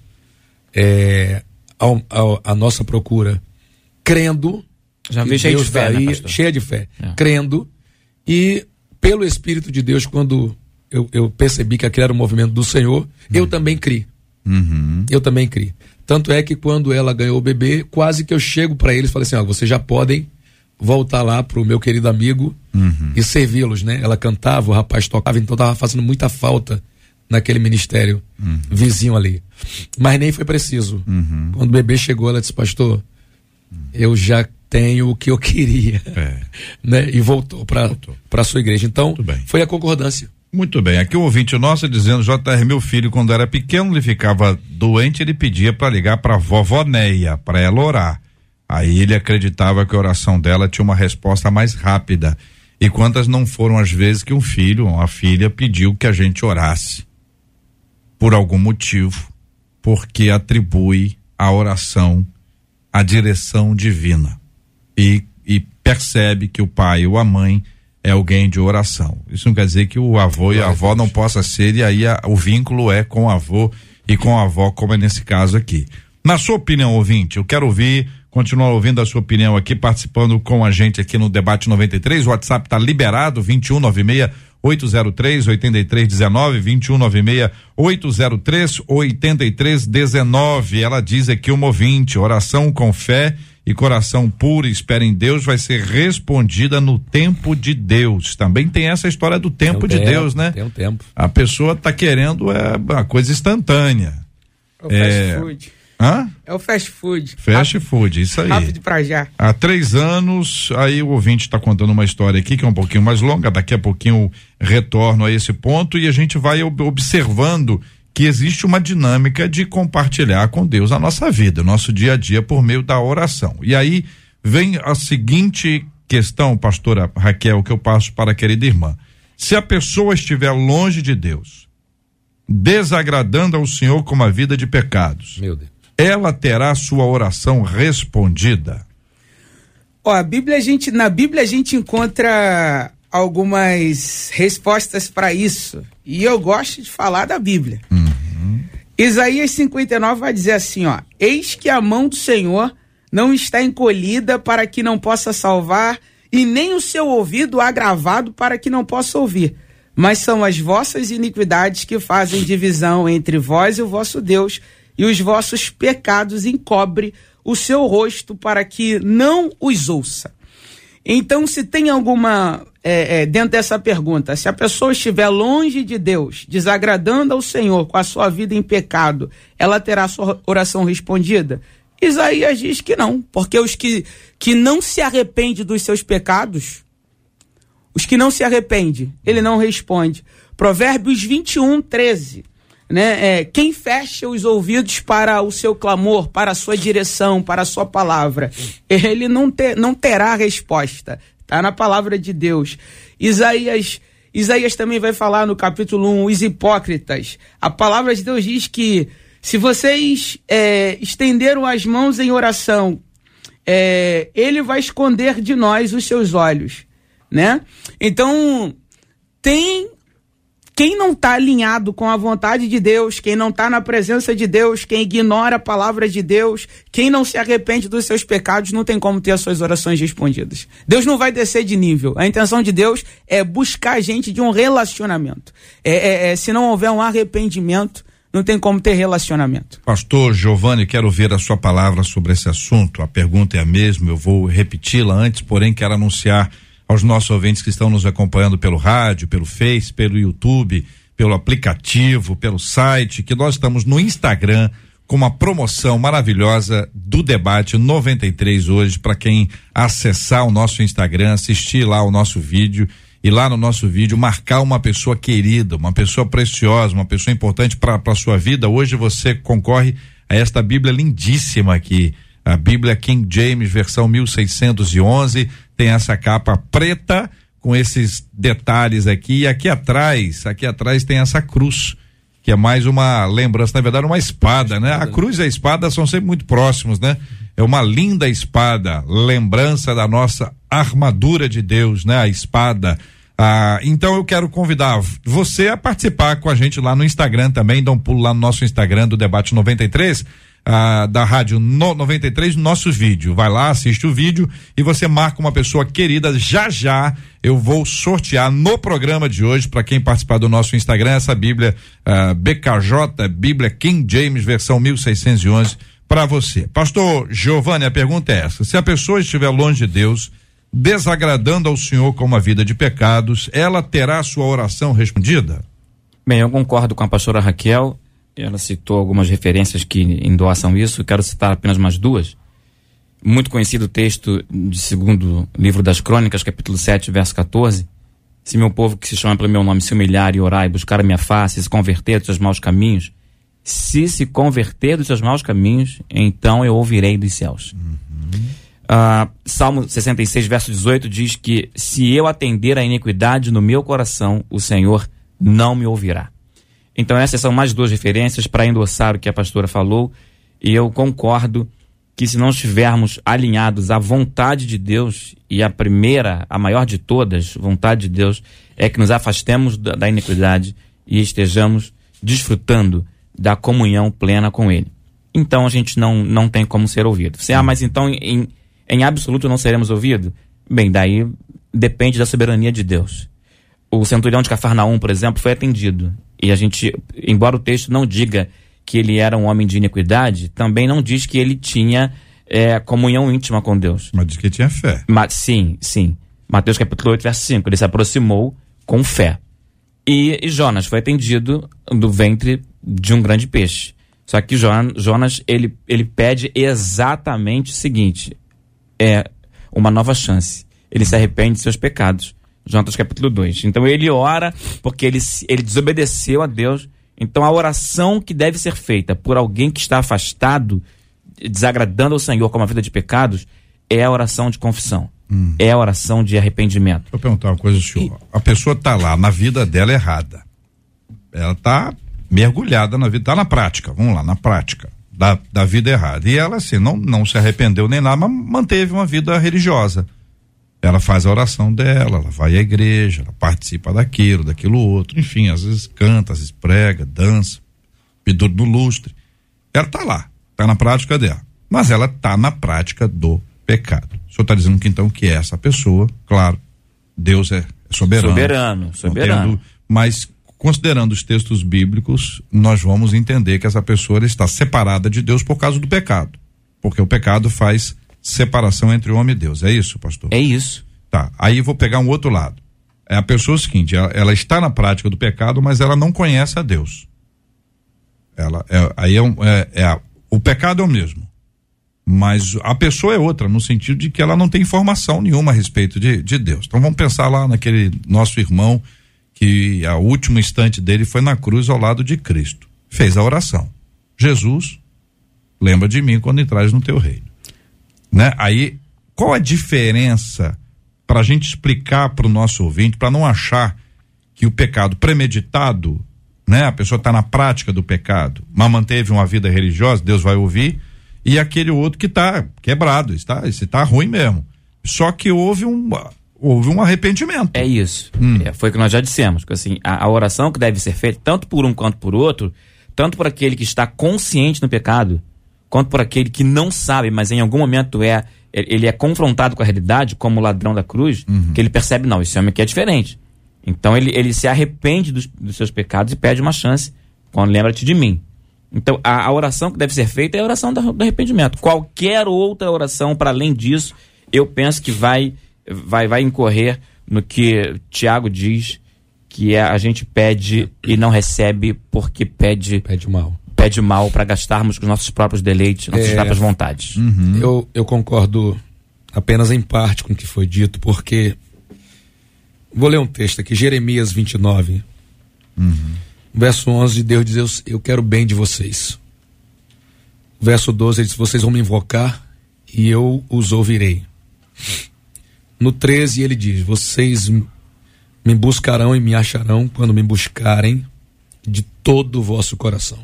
é, à nossa procura, crendo. Já veio cheia de fé, né, cheia de fé, É. crendo e pelo Espírito de Deus, quando eu, eu percebi que aquele era o movimento do Senhor, eu também criei. Uhum. Eu também criei. Tanto é que quando ela ganhou o bebê, quase que eu chego para eles e falei assim: ó, vocês já podem voltar lá pro meu querido amigo e servi-los, né? Ela cantava, o rapaz tocava, então tava fazendo muita falta naquele ministério vizinho ali. Mas nem foi preciso. Quando o bebê chegou, ela disse: Pastor, eu já tenho o que eu queria. É. né? E voltou para a sua igreja. Então, foi a concordância. Muito bem, aqui o ouvinte nosso dizendo, JR, meu filho, quando era pequeno, ele ficava doente, ele pedia para ligar para vovó Neia, para ela orar. Aí ele acreditava que a oração dela tinha uma resposta mais rápida. E quantas não foram as vezes que um filho, uma filha, pediu que a gente orasse por algum motivo, porque atribui a oração à direção divina e, e percebe que o pai ou a mãe é alguém de oração. Isso não quer dizer que o avô e a avó não possa ser, e aí a- o vínculo é com o avô e com a avó, como é nesse caso aqui. Na sua opinião, ouvinte, eu quero ouvir, continuar ouvindo a sua opinião aqui, participando com a gente aqui no Debate 93. O WhatsApp está liberado, 2196 803 8319 2196 803 8319. Ela diz aqui uma ouvinte, oração com fé e coração puro, espera em Deus, vai ser respondida no tempo de Deus. Também tem essa história do tempo Tem um de Deus, né? Tem um tempo. A pessoa tá querendo é uma coisa instantânea. É o É. fast food. Hã? É o fast food. Fast Rápido- food, isso aí. Rápido pra já. Há três anos, aí o ouvinte está contando uma história aqui que é um pouquinho mais longa, daqui a pouquinho retorno a esse ponto e a gente vai ob- observando que existe uma dinâmica de compartilhar com Deus a nossa vida, o nosso dia a dia por meio da oração. E aí vem a seguinte questão, pastora Raquel, que eu passo para a querida irmã. Se a pessoa estiver longe de Deus, desagradando ao Senhor com uma vida de pecados, Meu Deus. ela terá sua oração respondida. Ó, a Bíblia a gente, na Bíblia a gente encontra algumas respostas para isso. E eu gosto de falar da Bíblia. Isaías 59 vai dizer assim, ó: Eis que a mão do Senhor não está encolhida para que não possa salvar, e nem o seu ouvido agravado para que não possa ouvir. Mas são as vossas iniquidades que fazem divisão entre vós e o vosso Deus, e os vossos pecados encobre o seu rosto para que não os ouça. Então, se tem alguma. É, é, dentro dessa pergunta, se a pessoa estiver longe de Deus, desagradando ao Senhor com a sua vida em pecado, ela terá sua oração respondida? Isaías diz que não, porque os que, que não se arrependem dos seus pecados, os que não se arrependem, ele não responde. Provérbios 21, 13. Né? É, quem fecha os ouvidos para o seu clamor, para a sua direção, para a sua palavra, ele não, te, não terá resposta. Está na palavra de Deus. Isaías, Isaías também vai falar no capítulo 1, os hipócritas. A palavra de Deus diz que se vocês é, estenderam as mãos em oração, é, ele vai esconder de nós os seus olhos, né? Então, tem quem não está alinhado com a vontade de Deus, quem não está na presença de Deus, quem ignora a palavra de Deus, quem não se arrepende dos seus pecados, não tem como ter as suas orações respondidas. Deus não vai descer de nível. A intenção de Deus é buscar a gente de um relacionamento. É, é, é, se não houver um arrependimento, não tem como ter relacionamento. Pastor Giovanni, quero ver a sua palavra sobre esse assunto. A pergunta é a mesma, eu vou repeti-la antes, porém quero anunciar aos nossos ouvintes que estão nos acompanhando pelo rádio, pelo Face, pelo YouTube, pelo aplicativo, pelo site, que nós estamos no Instagram com uma promoção maravilhosa do debate 93 hoje para quem acessar o nosso Instagram, assistir lá o nosso vídeo e lá no nosso vídeo marcar uma pessoa querida, uma pessoa preciosa, uma pessoa importante para a sua vida. Hoje você concorre a esta Bíblia lindíssima aqui, a Bíblia King James versão 1611, tem essa capa preta com esses detalhes aqui e aqui atrás, aqui atrás tem essa cruz que é mais uma lembrança, na verdade, uma espada, né? A cruz e a espada são sempre muito próximos, né? É uma linda espada, lembrança da nossa armadura de Deus, né? A espada. Ah, então eu quero convidar você a participar com a gente lá no Instagram também, dá um pulo lá no nosso Instagram do Debate 93 ah, da Rádio no 93, nosso vídeo. Vai lá, assiste o vídeo e você marca uma pessoa querida. Já já eu vou sortear no programa de hoje, para quem participar do nosso Instagram, essa Bíblia ah, BKJ, Bíblia King James, versão 1611, para você. Pastor Giovanni, a pergunta é essa: se a pessoa estiver longe de Deus, desagradando ao Senhor com uma vida de pecados, ela terá sua oração respondida? Bem, eu concordo com a pastora Raquel ela citou algumas referências que endossam isso, quero citar apenas mais duas. Muito conhecido texto de segundo livro das Crônicas, capítulo 7, verso 14. Se meu povo que se chama pelo meu nome se humilhar e orar e buscar a minha face, se converter dos seus maus caminhos, se se converter dos seus maus caminhos, então eu ouvirei dos céus. Uhum. Uh, Salmo 66, verso 18 diz que se eu atender a iniquidade no meu coração, o Senhor não me ouvirá. Então, essas são mais duas referências para endossar o que a pastora falou, e eu concordo que se não estivermos alinhados à vontade de Deus, e a primeira, a maior de todas, vontade de Deus, é que nos afastemos da, da iniquidade e estejamos desfrutando da comunhão plena com Ele. Então a gente não, não tem como ser ouvido. Você, ah, mas então em, em absoluto não seremos ouvidos? Bem, daí depende da soberania de Deus. O centurião de Cafarnaum, por exemplo, foi atendido. E a gente, embora o texto não diga que ele era um homem de iniquidade, também não diz que ele tinha é, comunhão íntima com Deus. Mas diz que tinha fé. Mas, sim, sim. Mateus capítulo 8, verso 5. Ele se aproximou com fé. E, e Jonas foi atendido do ventre de um grande peixe. Só que Jonas, ele, ele pede exatamente o seguinte: é uma nova chance. Ele se arrepende de seus pecados. Jonas capítulo 2. Então ele ora porque ele, ele desobedeceu a Deus. Então a oração que deve ser feita por alguém que está afastado, desagradando ao Senhor com uma vida de pecados, é a oração de confissão. Hum. É a oração de arrependimento. Vou perguntar uma coisa, senhor. E... A pessoa está lá na vida dela errada. Ela está mergulhada na vida, está na prática, vamos lá, na prática da, da vida errada. E ela, assim, não, não se arrependeu nem nada, mas manteve uma vida religiosa ela faz a oração dela, ela vai à igreja, ela participa daquilo, daquilo outro, enfim, às vezes canta, às vezes prega, dança, pendura no lustre. Ela está lá, está na prática dela. Mas ela está na prática do pecado. O senhor está dizendo que então que é essa pessoa, claro, Deus é soberano. Soberano, soberano. Tendo, mas considerando os textos bíblicos, nós vamos entender que essa pessoa está separada de Deus por causa do pecado. Porque o pecado faz separação entre homem e Deus. É isso, pastor? É isso. Tá. Aí vou pegar um outro lado. É a pessoa seguinte, ela, ela está na prática do pecado, mas ela não conhece a Deus. Ela é, aí é, um, é, é o pecado é o mesmo, mas a pessoa é outra no sentido de que ela não tem informação nenhuma a respeito de, de Deus. Então vamos pensar lá naquele nosso irmão que a último instante dele foi na cruz ao lado de Cristo. Fez a oração. Jesus, lembra de mim quando entrares no teu reino né? Aí, qual a diferença para a gente explicar para o nosso ouvinte, para não achar que o pecado premeditado, né? A pessoa está na prática do pecado, mas manteve uma vida religiosa, Deus vai ouvir, e aquele outro que está quebrado, está, esse está ruim mesmo. Só que houve um houve um arrependimento. É isso. Hum. É, foi o que nós já dissemos, que assim, a, a, oração que deve ser feita tanto por um quanto por outro, tanto por aquele que está consciente no pecado, quanto por aquele que não sabe, mas em algum momento é ele é confrontado com a realidade, como o ladrão da cruz, uhum. que ele percebe, não, esse homem aqui é diferente. Então ele, ele se arrepende dos, dos seus pecados e pede uma chance Quando lembra-te de mim. Então, a, a oração que deve ser feita é a oração do, do arrependimento. Qualquer outra oração para além disso, eu penso que vai, vai, vai incorrer no que Tiago diz, que é a gente pede e não recebe porque pede Pede mal. Pede mal para gastarmos com os nossos próprios deleites, nossas É. próprias vontades. Eu, eu concordo apenas em parte com o que foi dito, porque. Vou ler um texto aqui, Jeremias 29. Verso 11, Deus diz: eu, eu quero bem de vocês. Verso 12, ele diz: Vocês vão me invocar e eu os ouvirei. No 13, ele diz: Vocês me buscarão e me acharão quando me buscarem de todo o vosso coração.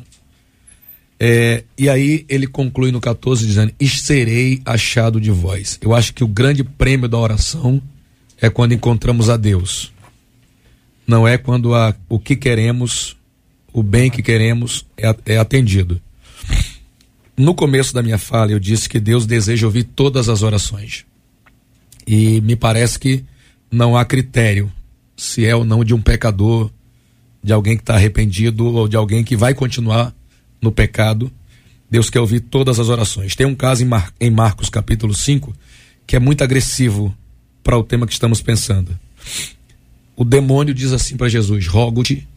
É, e aí ele conclui no 14 dizendo: E serei achado de vós. Eu acho que o grande prêmio da oração é quando encontramos a Deus. Não é quando a, o que queremos, o bem que queremos é, é atendido. No começo da minha fala, eu disse que Deus deseja ouvir todas as orações. E me parece que não há critério se é ou não de um pecador, de alguém que está arrependido ou de alguém que vai continuar no pecado. Deus quer ouvir todas as orações. Tem um caso em, Mar- em Marcos capítulo 5 que é muito agressivo para o tema que estamos pensando. O demônio diz assim para Jesus: Rogo-te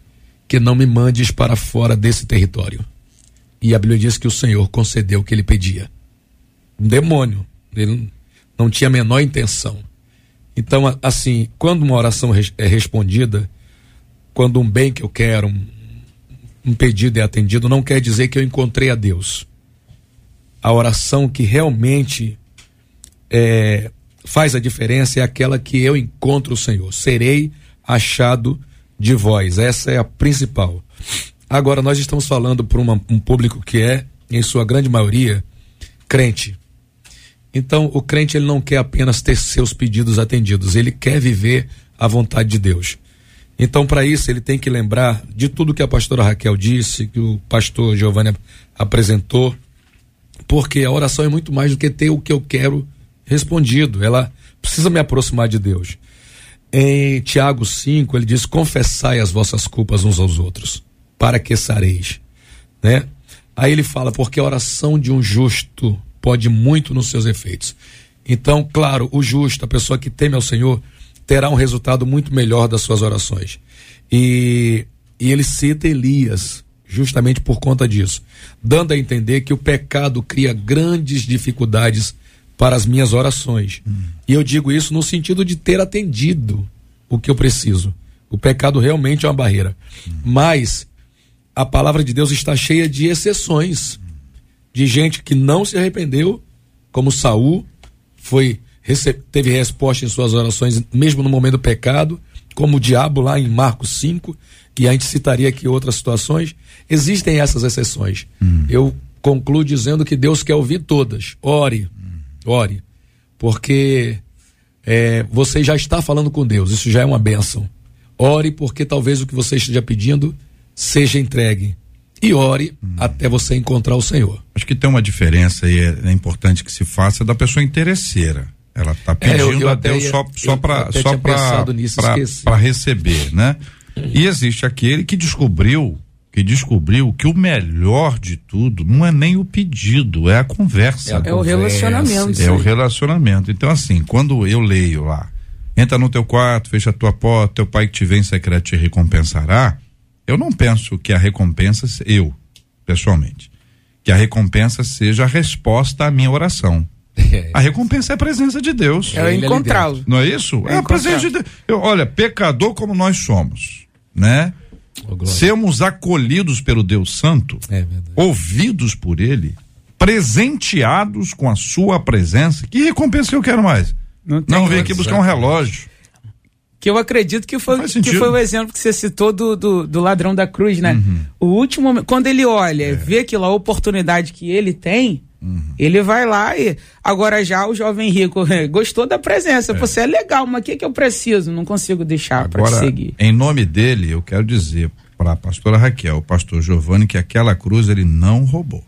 que não me mandes para fora desse território. E a Bíblia diz que o Senhor concedeu o que ele pedia. Um demônio. Ele não tinha a menor intenção. Então, assim, quando uma oração é respondida, quando um bem que eu quero, um, um pedido é atendido, não quer dizer que eu encontrei a Deus. A oração que realmente é, faz a diferença é aquela que eu encontro o Senhor. Serei achado de vós. Essa é a principal. Agora, nós estamos falando para um público que é, em sua grande maioria, crente. Então, o crente ele não quer apenas ter seus pedidos atendidos, ele quer viver a vontade de Deus. Então, para isso, ele tem que lembrar de tudo que a pastora Raquel disse, que o pastor Giovanni ap- apresentou, porque a oração é muito mais do que ter o que eu quero respondido. Ela precisa me aproximar de Deus. Em Tiago 5, ele diz: Confessai as vossas culpas uns aos outros, para que sareis. Né? Aí ele fala: Porque a oração de um justo pode muito nos seus efeitos. Então, claro, o justo, a pessoa que teme ao Senhor, terá um resultado muito melhor das suas orações. E, e ele cita Elias, justamente por conta disso, dando a entender que o pecado cria grandes dificuldades para as minhas orações. E eu digo isso no sentido de ter atendido o que eu preciso. O pecado realmente é uma barreira. Mas a palavra de Deus está cheia de exceções de gente que não se arrependeu, como Saul, foi teve resposta em suas orações mesmo no momento do pecado, como o diabo lá em Marcos 5, e a gente citaria aqui outras situações. Existem essas exceções. Eu concluo dizendo que Deus quer ouvir todas. Ore, ore, porque é, você já está falando com Deus, isso já é uma bênção. Ore, porque talvez o que você esteja pedindo seja entregue. E ore até você encontrar o Senhor. Acho que tem uma diferença e é, é importante que se faça da pessoa interesseira. Ela está É, eu- pedindo eu a até Deus ia- só, só para receber, né? E existe aquele que descobriu que descobriu que o melhor de tudo não é nem o pedido, é a conversa. É o relacionamento. É o relacionamento. Então, assim, quando eu leio lá, entra no teu quarto, fecha a tua porta, teu pai que te vê em secreto te recompensará, eu não penso que a recompensa, se- eu, pessoalmente, que a recompensa seja a resposta à minha oração. A recompensa é a presença de Deus. É ali encontrá-lo. Não é isso? É, É a presença de Deus. Eu, olha, pecador como nós somos, né? Glória. Sermos acolhidos pelo Deus Santo, É ouvidos por Ele, presenteados com a Sua presença. Que recompensa que eu quero mais? Não Não vem outra. aqui buscar um relógio. Que eu acredito que foi, que foi o exemplo que você citou do, do, do ladrão da cruz, né? Uhum. O último quando ele olha, É. vê aquilo, a oportunidade que ele tem, Uhum. ele vai lá e. Agora já o jovem rico gostou da presença. Você é legal, mas o que, que eu preciso? Não consigo deixar para te seguir. em nome dele, eu quero dizer para a pastora Raquel, o pastor Giovanni, que aquela cruz ele não roubou.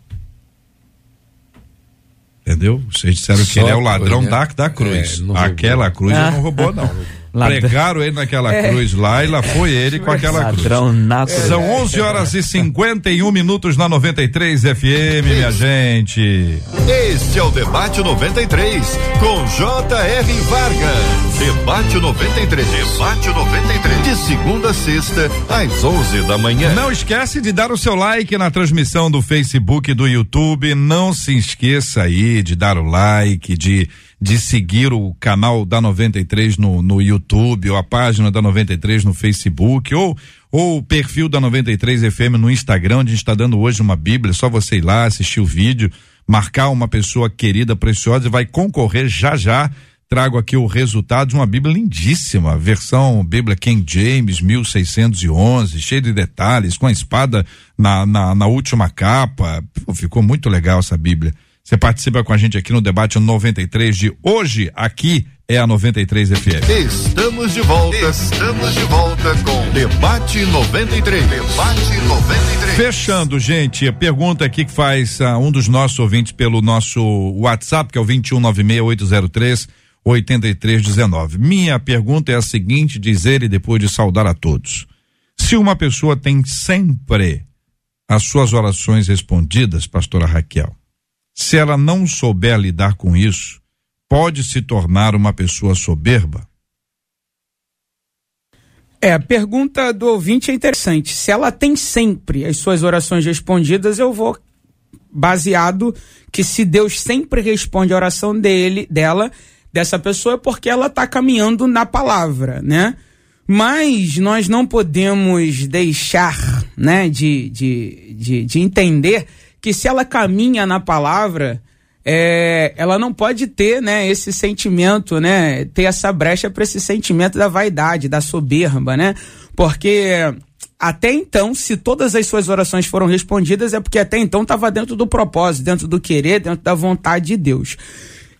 Entendeu? Vocês disseram que Só ele é o foi, ladrão né? da, da cruz. É, não roubou. Aquela cruz Ah. ele não roubou, não. Ladrão. Pregaram ele naquela É. cruz lá e lá foi ele com aquela cruz. Ladrão nato. São 11 horas e 51 minutos na 93 FM, minha gente. Este é o Debate 93, com J.R. Vargas. Debate 93. Debate 93. De segunda a sexta, às 11 da manhã. Não esquece de dar o seu like na transmissão do Facebook e do YouTube. Não se esqueça aí de dar o like, de, de seguir o canal da 93 no, no YouTube, ou a página da 93 no Facebook, ou, ou o perfil da 93 FM no Instagram, onde a gente está dando hoje uma Bíblia. É só você ir lá, assistir o vídeo, marcar uma pessoa querida, preciosa e vai concorrer já já. Trago aqui o resultado de uma Bíblia lindíssima, versão Bíblia King James 1611, cheio de detalhes, com a espada na, na, na última capa. Pô, ficou muito legal essa Bíblia. Você participa com a gente aqui no debate 93 de hoje, aqui é a 93 FM. Estamos de volta. Estamos de volta com Debate 93. Debate 93. Fechando, gente, a pergunta aqui que faz ah, um dos nossos ouvintes pelo nosso WhatsApp, que é o 2196803 8319. Minha pergunta é a seguinte, diz ele depois de saudar a todos. Se uma pessoa tem sempre as suas orações respondidas, pastora Raquel, se ela não souber lidar com isso, pode se tornar uma pessoa soberba? É, a pergunta do ouvinte é interessante. Se ela tem sempre as suas orações respondidas, eu vou baseado que se Deus sempre responde a oração dele, dela, dessa pessoa é porque ela está caminhando na palavra, né? Mas nós não podemos deixar, né, de, de, de, de entender que se ela caminha na palavra, é, ela não pode ter, né, esse sentimento, né, ter essa brecha para esse sentimento da vaidade, da soberba, né? Porque até então, se todas as suas orações foram respondidas, é porque até então estava dentro do propósito, dentro do querer, dentro da vontade de Deus.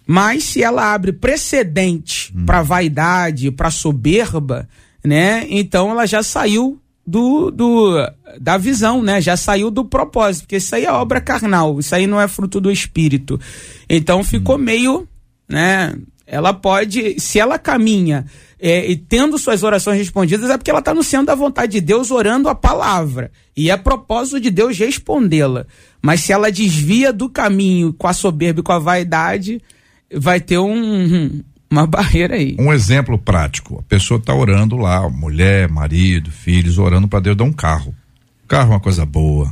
Mas se ela abre precedente para vaidade, para soberba, né? Então ela já saiu do, do da visão, né? Já saiu do propósito, porque isso aí é obra carnal, isso aí não é fruto do espírito. Então ficou meio, né? Ela pode, se ela caminha é, e tendo suas orações respondidas, é porque ela está no centro da vontade de Deus, orando a palavra. E é propósito de Deus respondê-la. Mas se ela desvia do caminho com a soberba e com a vaidade, vai ter um, uma barreira aí. Um exemplo prático: a pessoa está orando lá, mulher, marido, filhos, orando para Deus dar um carro. Carro é uma coisa boa.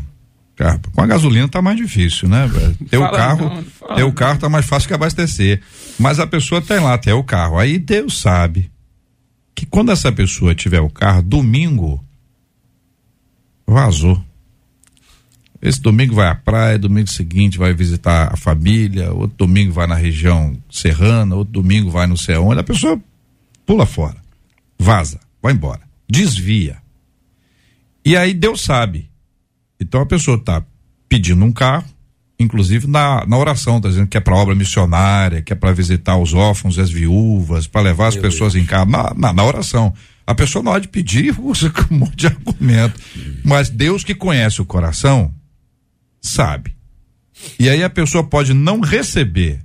Carro. Com a gasolina tá mais difícil, né? Ter o carro, não, ter o carro tá mais fácil que abastecer. Mas a pessoa tem lá, tem o carro. Aí Deus sabe que quando essa pessoa tiver o carro, domingo vazou. Esse domingo vai à praia, domingo seguinte vai visitar a família, outro domingo vai na região serrana, outro domingo vai no céu onde, a pessoa pula fora, vaza, vai embora, desvia. E aí Deus sabe. Então a pessoa está pedindo um carro, inclusive na, na oração, tá dizendo que é para obra missionária, que é para visitar os órfãos e as viúvas, para levar as pessoas em casa, na, na, na oração. A pessoa na hora de pedir usa um monte de argumento. Mas Deus que conhece o coração, sabe. E aí a pessoa pode não receber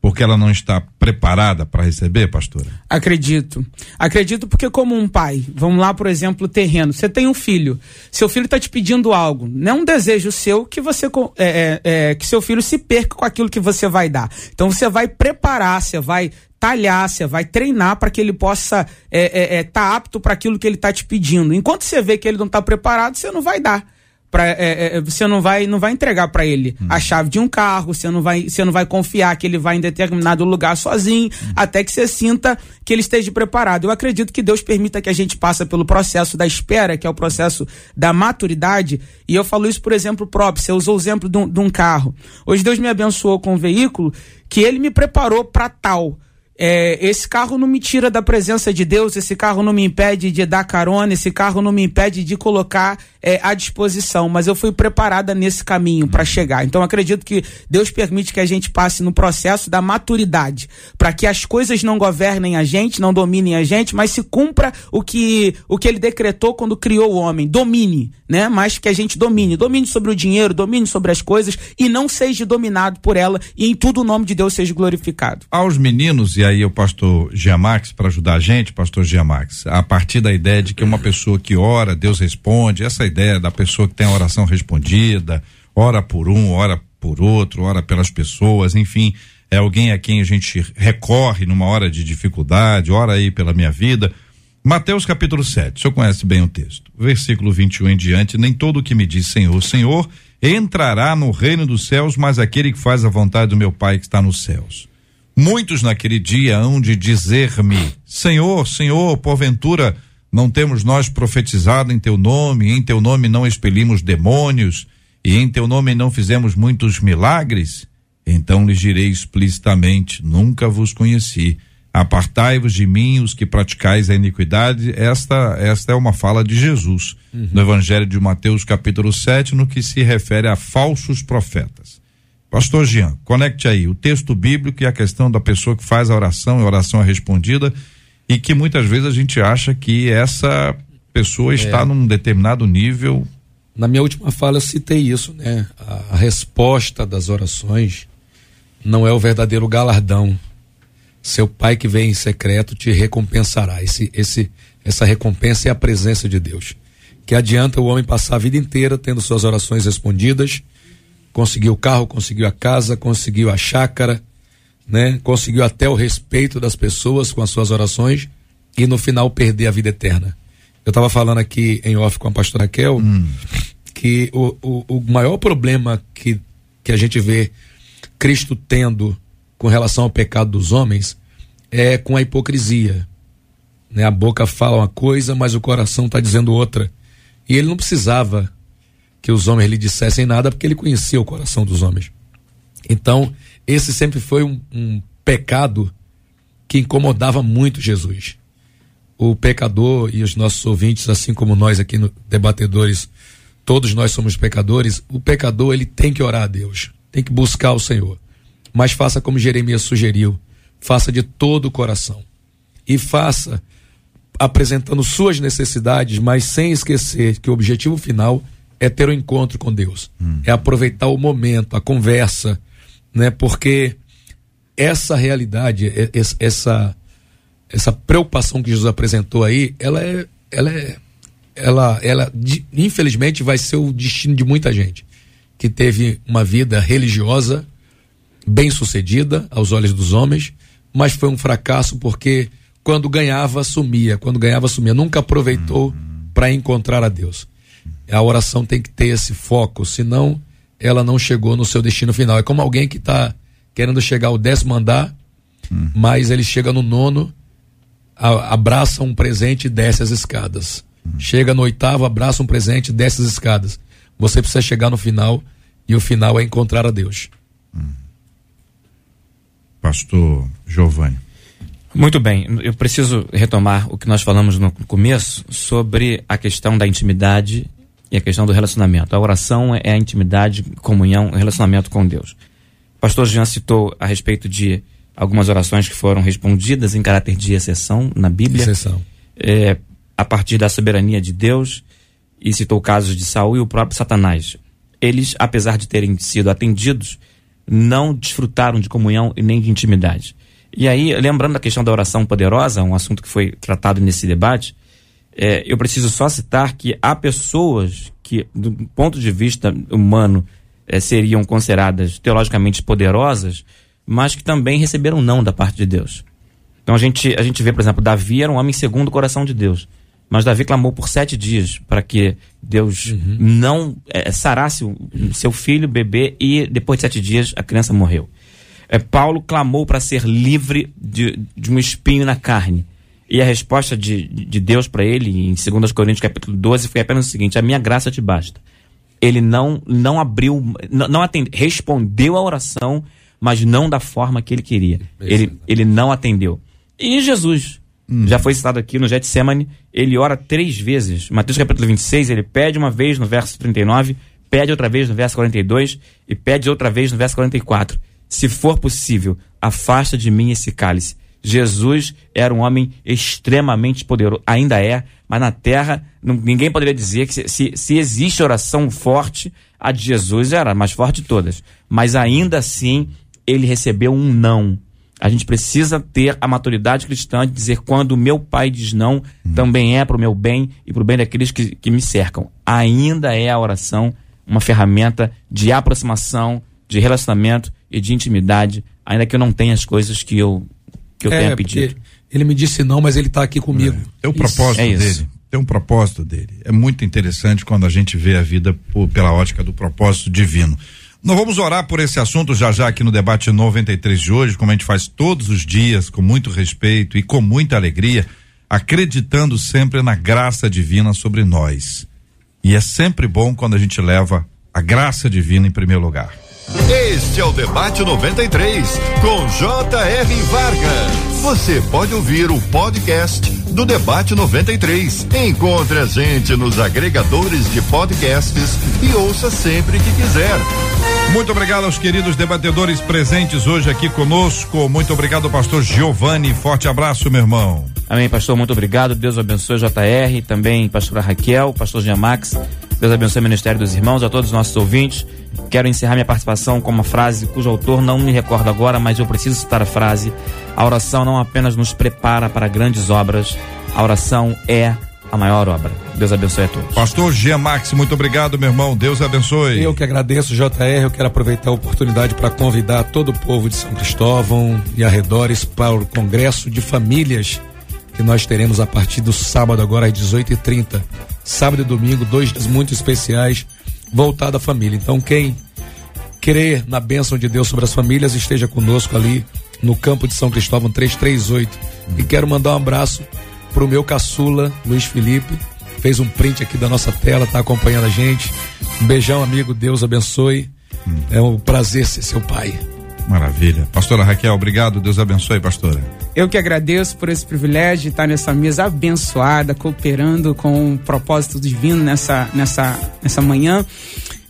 porque ela não está preparada para receber, pastora? Acredito. Acredito porque, como um pai, vamos lá, por exemplo, terreno. Você tem um filho. Seu filho está te pedindo algo. Não é um desejo seu que você é, é, é, que seu filho se perca com aquilo que você vai dar. Então você vai preparar, você vai talhar, você vai treinar para que ele possa estar é, é, tá apto para aquilo que ele está te pedindo. Enquanto você vê que ele não está preparado, você não vai dar. Pra, é, é, você não vai não vai entregar para ele a chave de um carro, você não vai você não vai confiar que ele vai em determinado lugar sozinho, até que você sinta que ele esteja preparado. Eu acredito que Deus permita que a gente passe pelo processo da espera, que é o processo da maturidade, e eu falo isso por exemplo próprio, você usou o exemplo de um, de um carro. Hoje Deus me abençoou com um veículo que ele me preparou para tal. É, esse carro não me tira da presença de Deus, esse carro não me impede de dar carona, esse carro não me impede de colocar é, à disposição, mas eu fui preparada nesse caminho para chegar. Então acredito que Deus permite que a gente passe no processo da maturidade, para que as coisas não governem a gente, não dominem a gente, mas se cumpra o que o que ele decretou quando criou o homem, domine, né? Mas que a gente domine, domine sobre o dinheiro, domine sobre as coisas e não seja dominado por ela e em tudo o nome de Deus seja glorificado. Aos meninos, e aí o pastor Giamax para ajudar a gente, pastor Giamax, a partir da ideia de que uma pessoa que ora, Deus responde, essa ideia da pessoa que tem a oração respondida, ora por um, ora por outro, ora pelas pessoas, enfim, é alguém a quem a gente recorre numa hora de dificuldade, ora aí pela minha vida. Mateus capítulo 7, o senhor conhece bem o texto. Versículo 21 em diante, nem todo o que me diz Senhor, Senhor, entrará no reino dos céus, mas aquele que faz a vontade do meu Pai que está nos céus. Muitos naquele dia hão de dizer-me: Senhor, Senhor, porventura não temos nós profetizado em teu nome, em teu nome não expelimos demônios, e em teu nome não fizemos muitos milagres? Então lhes direi explicitamente: Nunca vos conheci. Apartai-vos de mim, os que praticais a iniquidade. Esta, esta é uma fala de Jesus, no Evangelho de Mateus, capítulo 7, no que se refere a falsos profetas. Pastor Jean, conecte aí o texto bíblico e a questão da pessoa que faz a oração e a oração é respondida e que muitas vezes a gente acha que essa pessoa está num determinado nível. Na minha última fala eu citei isso, né? A, a resposta das orações não é o verdadeiro galardão. Seu pai que vem em secreto te recompensará. Esse, esse, essa recompensa é a presença de Deus. Que adianta o homem passar a vida inteira tendo suas orações respondidas, conseguiu o carro, conseguiu a casa, conseguiu a chácara, né? Conseguiu até o respeito das pessoas com as suas orações e no final perder a vida eterna. Eu estava falando aqui em off com a pastora Raquel que o, o, o maior problema que, que a gente vê Cristo tendo com relação ao pecado dos homens é com a hipocrisia. Né? A boca fala uma coisa, mas o coração está dizendo outra. E ele não precisava que os homens lhe dissessem nada, porque ele conhecia o coração dos homens. Então, esse sempre foi um, um pecado que incomodava muito Jesus. O pecador e os nossos ouvintes, assim como nós aqui no Debatedores, todos nós somos pecadores. O pecador, ele tem que orar a Deus, tem que buscar o Senhor. Mas faça como Jeremias sugeriu, faça de todo o coração. E faça apresentando suas necessidades, mas sem esquecer que o objetivo final é ter o um encontro com Deus. É aproveitar o momento, a conversa, né? Porque essa realidade, é- es- essa essa preocupação que Jesus apresentou aí, ela é ela é ela ela infelizmente vai ser o destino de muita gente que teve uma vida religiosa bem sucedida aos olhos dos homens, mas foi um fracasso porque quando ganhava sumia, quando ganhava sumia, nunca aproveitou para encontrar a Deus. A oração tem que ter esse foco, senão ela não chegou no seu destino final. É como alguém que está querendo chegar ao décimo andar, mas ele chega no nono, a- abraça um presente e desce as escadas. Chega no oitavo, abraça um presente e desce as escadas. Você precisa chegar no final e o final é encontrar a Deus. Pastor Giovanni. Muito bem, eu preciso retomar o que nós falamos no começo sobre a questão da intimidade e a questão do relacionamento. A oração é a intimidade, comunhão, relacionamento com Deus. O pastor Jean citou a respeito de algumas orações que foram respondidas em caráter de exceção na Bíblia, Exceção. é, a partir da soberania de Deus, e citou casos de Saul e o próprio Satanás. Eles, apesar de terem sido atendidos, não desfrutaram de comunhão e nem de intimidade. E aí, lembrando da questão da oração poderosa, um assunto que foi tratado nesse debate, é, eu preciso só citar que há pessoas que, do ponto de vista humano, é, seriam consideradas teologicamente poderosas, mas que também receberam não da parte de Deus. Então a gente, a gente vê, por exemplo, Davi era um homem segundo o coração de Deus. Mas Davi clamou por sete dias para que Deus não eh, sarasse o seu filho, bebê, e depois de sete dias a criança morreu. Eh, Paulo clamou para ser livre de, de um espinho na carne. E a resposta de, de Deus para ele, em 2 Coríntios capítulo 12, foi apenas o seguinte: A minha graça te basta. Ele não, não abriu, não, não atendeu, respondeu à oração, mas não da forma que ele queria. Ele, ele não atendeu. E Jesus, já foi citado aqui no Getsemane, ele ora três vezes. Mateus capítulo 26, ele pede uma vez no verso 39, pede outra vez no verso 42 e pede outra vez no verso 44. Se for possível, afasta de mim esse cálice. Jesus era um homem extremamente poderoso, ainda é, mas na terra não- ninguém poderia dizer que se, se, se existe oração forte, a de Jesus era a mais forte de todas. Mas ainda assim, ele recebeu um não. A gente precisa ter a maturidade cristã de dizer quando o meu pai diz não, também é para o meu bem e para o bem daqueles que, que me cercam. Ainda é a oração uma ferramenta de aproximação, de relacionamento e de intimidade, ainda que eu não tenha as coisas que eu, que eu tenha É, pedido. porque ele me disse não, mas ele está aqui comigo. Tem um propósito é isso. dele. Tem um propósito dele. É muito interessante quando a gente vê a vida por- pela ótica do propósito divino. Nós vamos orar por esse assunto já já aqui no debate 93 de hoje, como a gente faz todos os dias, com muito respeito e com muita alegria, acreditando sempre na graça divina sobre nós. E é sempre bom quando a gente leva a graça divina em primeiro lugar. Este é o Debate 93, com J.R. Vargas. Você pode ouvir o podcast do Debate 93. Encontre a gente nos agregadores de podcasts e ouça sempre que quiser. Muito obrigado aos queridos debatedores presentes hoje aqui conosco. Muito obrigado, pastor Giovanni. Forte abraço, meu irmão. Amém, pastor, muito obrigado. Deus abençoe JR, também pastora Raquel, pastor Jean Max. Deus abençoe o Ministério dos Irmãos, a todos os nossos ouvintes. Quero encerrar minha participação com uma frase cujo autor não me recordo agora, mas eu preciso citar a frase. A oração não apenas nos prepara para grandes obras, a oração é a maior obra. Deus abençoe a todos. Pastor Jean Max, muito obrigado, meu irmão. Deus abençoe. Eu que agradeço, JR. Eu quero aproveitar a oportunidade para convidar todo o povo de São Cristóvão e arredores para o Congresso de Famílias que nós teremos a partir do sábado, agora às 18h30. Sábado e domingo, dois dias muito especiais voltado à família. Então, quem crer na bênção de Deus sobre as famílias, esteja conosco ali no campo de São Cristóvão 338. E quero mandar um abraço pro meu caçula, Luiz Felipe. Fez um print aqui da nossa tela, tá acompanhando a gente. Um beijão, amigo. Deus abençoe. É um prazer ser seu pai. Maravilha. Pastora Raquel, obrigado. Deus abençoe, pastora. Eu que agradeço por esse privilégio de estar nessa mesa abençoada, cooperando com o propósito divino nessa, nessa, nessa manhã.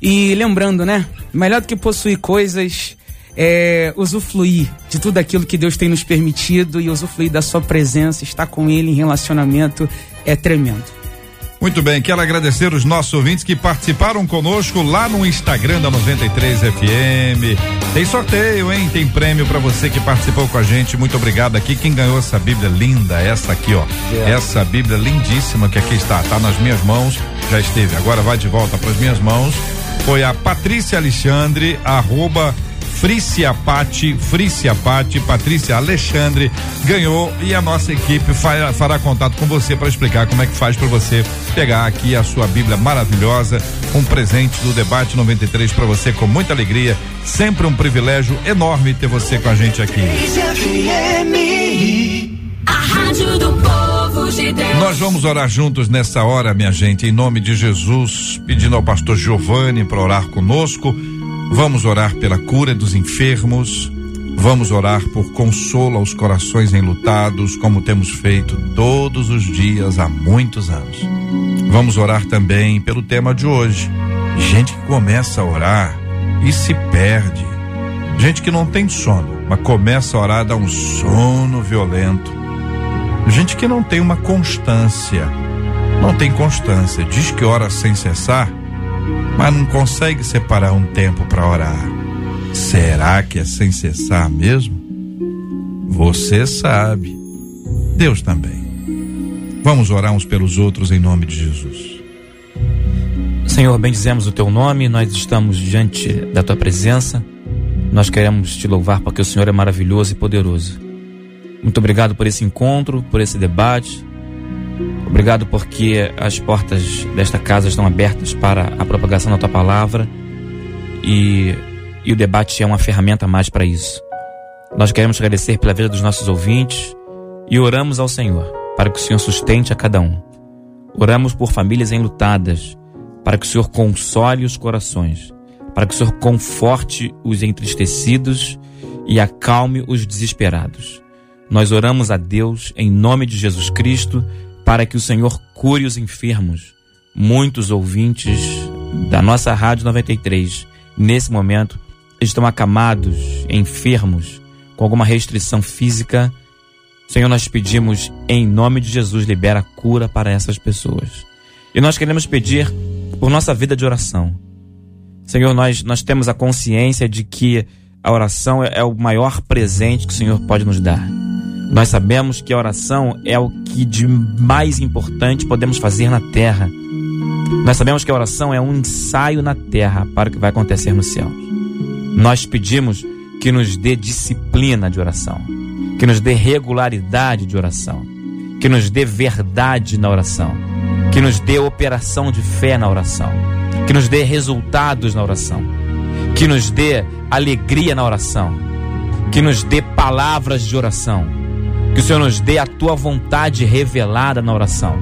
E lembrando, né? Melhor do que possuir coisas é usufruir de tudo aquilo que Deus tem nos permitido e usufruir da sua presença, estar com Ele em relacionamento é tremendo. Muito bem, quero agradecer os nossos ouvintes que participaram conosco lá no Instagram da 93 FM. Tem sorteio, hein? Tem prêmio para você que participou com a gente. Muito obrigado aqui. Quem ganhou essa Bíblia linda, essa aqui, ó. Essa Bíblia lindíssima que aqui está, tá nas minhas mãos. Já esteve, agora vai de volta para as minhas mãos. Foi a Patrícia Alexandre, arroba Frícia Pati, Frícia Pati, Patrícia Alexandre ganhou e a nossa equipe fará, fará contato com você para explicar como é que faz para você pegar aqui a sua Bíblia maravilhosa, um presente do debate 93 para você com muita alegria. Sempre um privilégio enorme ter você com a gente aqui. A rádio do povo de Deus. Nós vamos orar juntos nessa hora, minha gente, em nome de Jesus, pedindo ao pastor Giovanni para orar conosco. Vamos orar pela cura dos enfermos. Vamos orar por consolo aos corações enlutados, como temos feito todos os dias há muitos anos. Vamos orar também pelo tema de hoje. Gente que começa a orar e se perde. Gente que não tem sono, mas começa a orar, dá um sono violento. Gente que não tem uma constância. Não tem constância. Diz que ora sem cessar, mas não consegue separar um tempo para orar. Será que é sem cessar mesmo? Você sabe. Deus também. Vamos orar uns pelos outros em nome de Jesus. Senhor, bendizemos o teu nome, nós estamos diante da tua presença. Nós queremos te louvar porque o Senhor é maravilhoso e poderoso. Muito obrigado por esse encontro, por esse debate. Obrigado porque as portas desta casa estão abertas para a propagação da tua palavra e, e o debate é uma ferramenta a mais para isso. Nós queremos agradecer pela vida dos nossos ouvintes e oramos ao Senhor para que o Senhor sustente a cada um. Oramos por famílias enlutadas, para que o Senhor console os corações, para que o Senhor conforte os entristecidos e acalme os desesperados. Nós oramos a Deus em nome de Jesus Cristo para que o Senhor cure os enfermos. Muitos ouvintes da nossa Rádio 93, nesse momento, estão acamados, enfermos, com alguma restrição física. Senhor, nós pedimos em nome de Jesus, libera cura para essas pessoas. E nós queremos pedir por nossa vida de oração. Senhor, nós, nós temos a consciência de que a oração é, é o maior presente que o Senhor pode nos dar. Nós sabemos que a oração é o que de mais importante podemos fazer na terra. Nós sabemos que a oração é um ensaio na terra para o que vai acontecer no céu. Nós pedimos que nos dê disciplina de oração, que nos dê regularidade de oração, que nos dê verdade na oração, que nos dê operação de fé na oração, que nos dê resultados na oração, que nos dê alegria na oração, que nos dê palavras de oração, que o Senhor nos dê a tua vontade revelada na oração.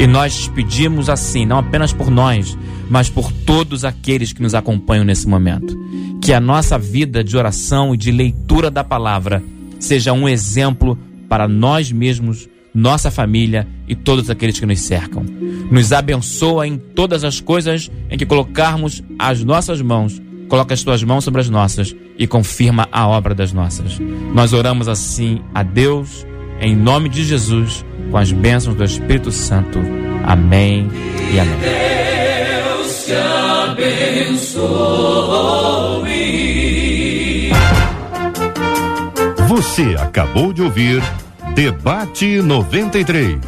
E nós pedimos assim, não apenas por nós, mas por todos aqueles que nos acompanham nesse momento. Que a nossa vida de oração e de leitura da palavra seja um exemplo para nós mesmos, nossa família e todos aqueles que nos cercam. Nos abençoa em todas as coisas em que colocarmos as nossas mãos. Coloca as tuas mãos sobre as nossas e confirma a obra das nossas. Nós oramos assim a Deus, em nome de Jesus, com as bênçãos do Espírito Santo. Amém e amém. Deus te abençoe. Você acabou de ouvir Debate 93.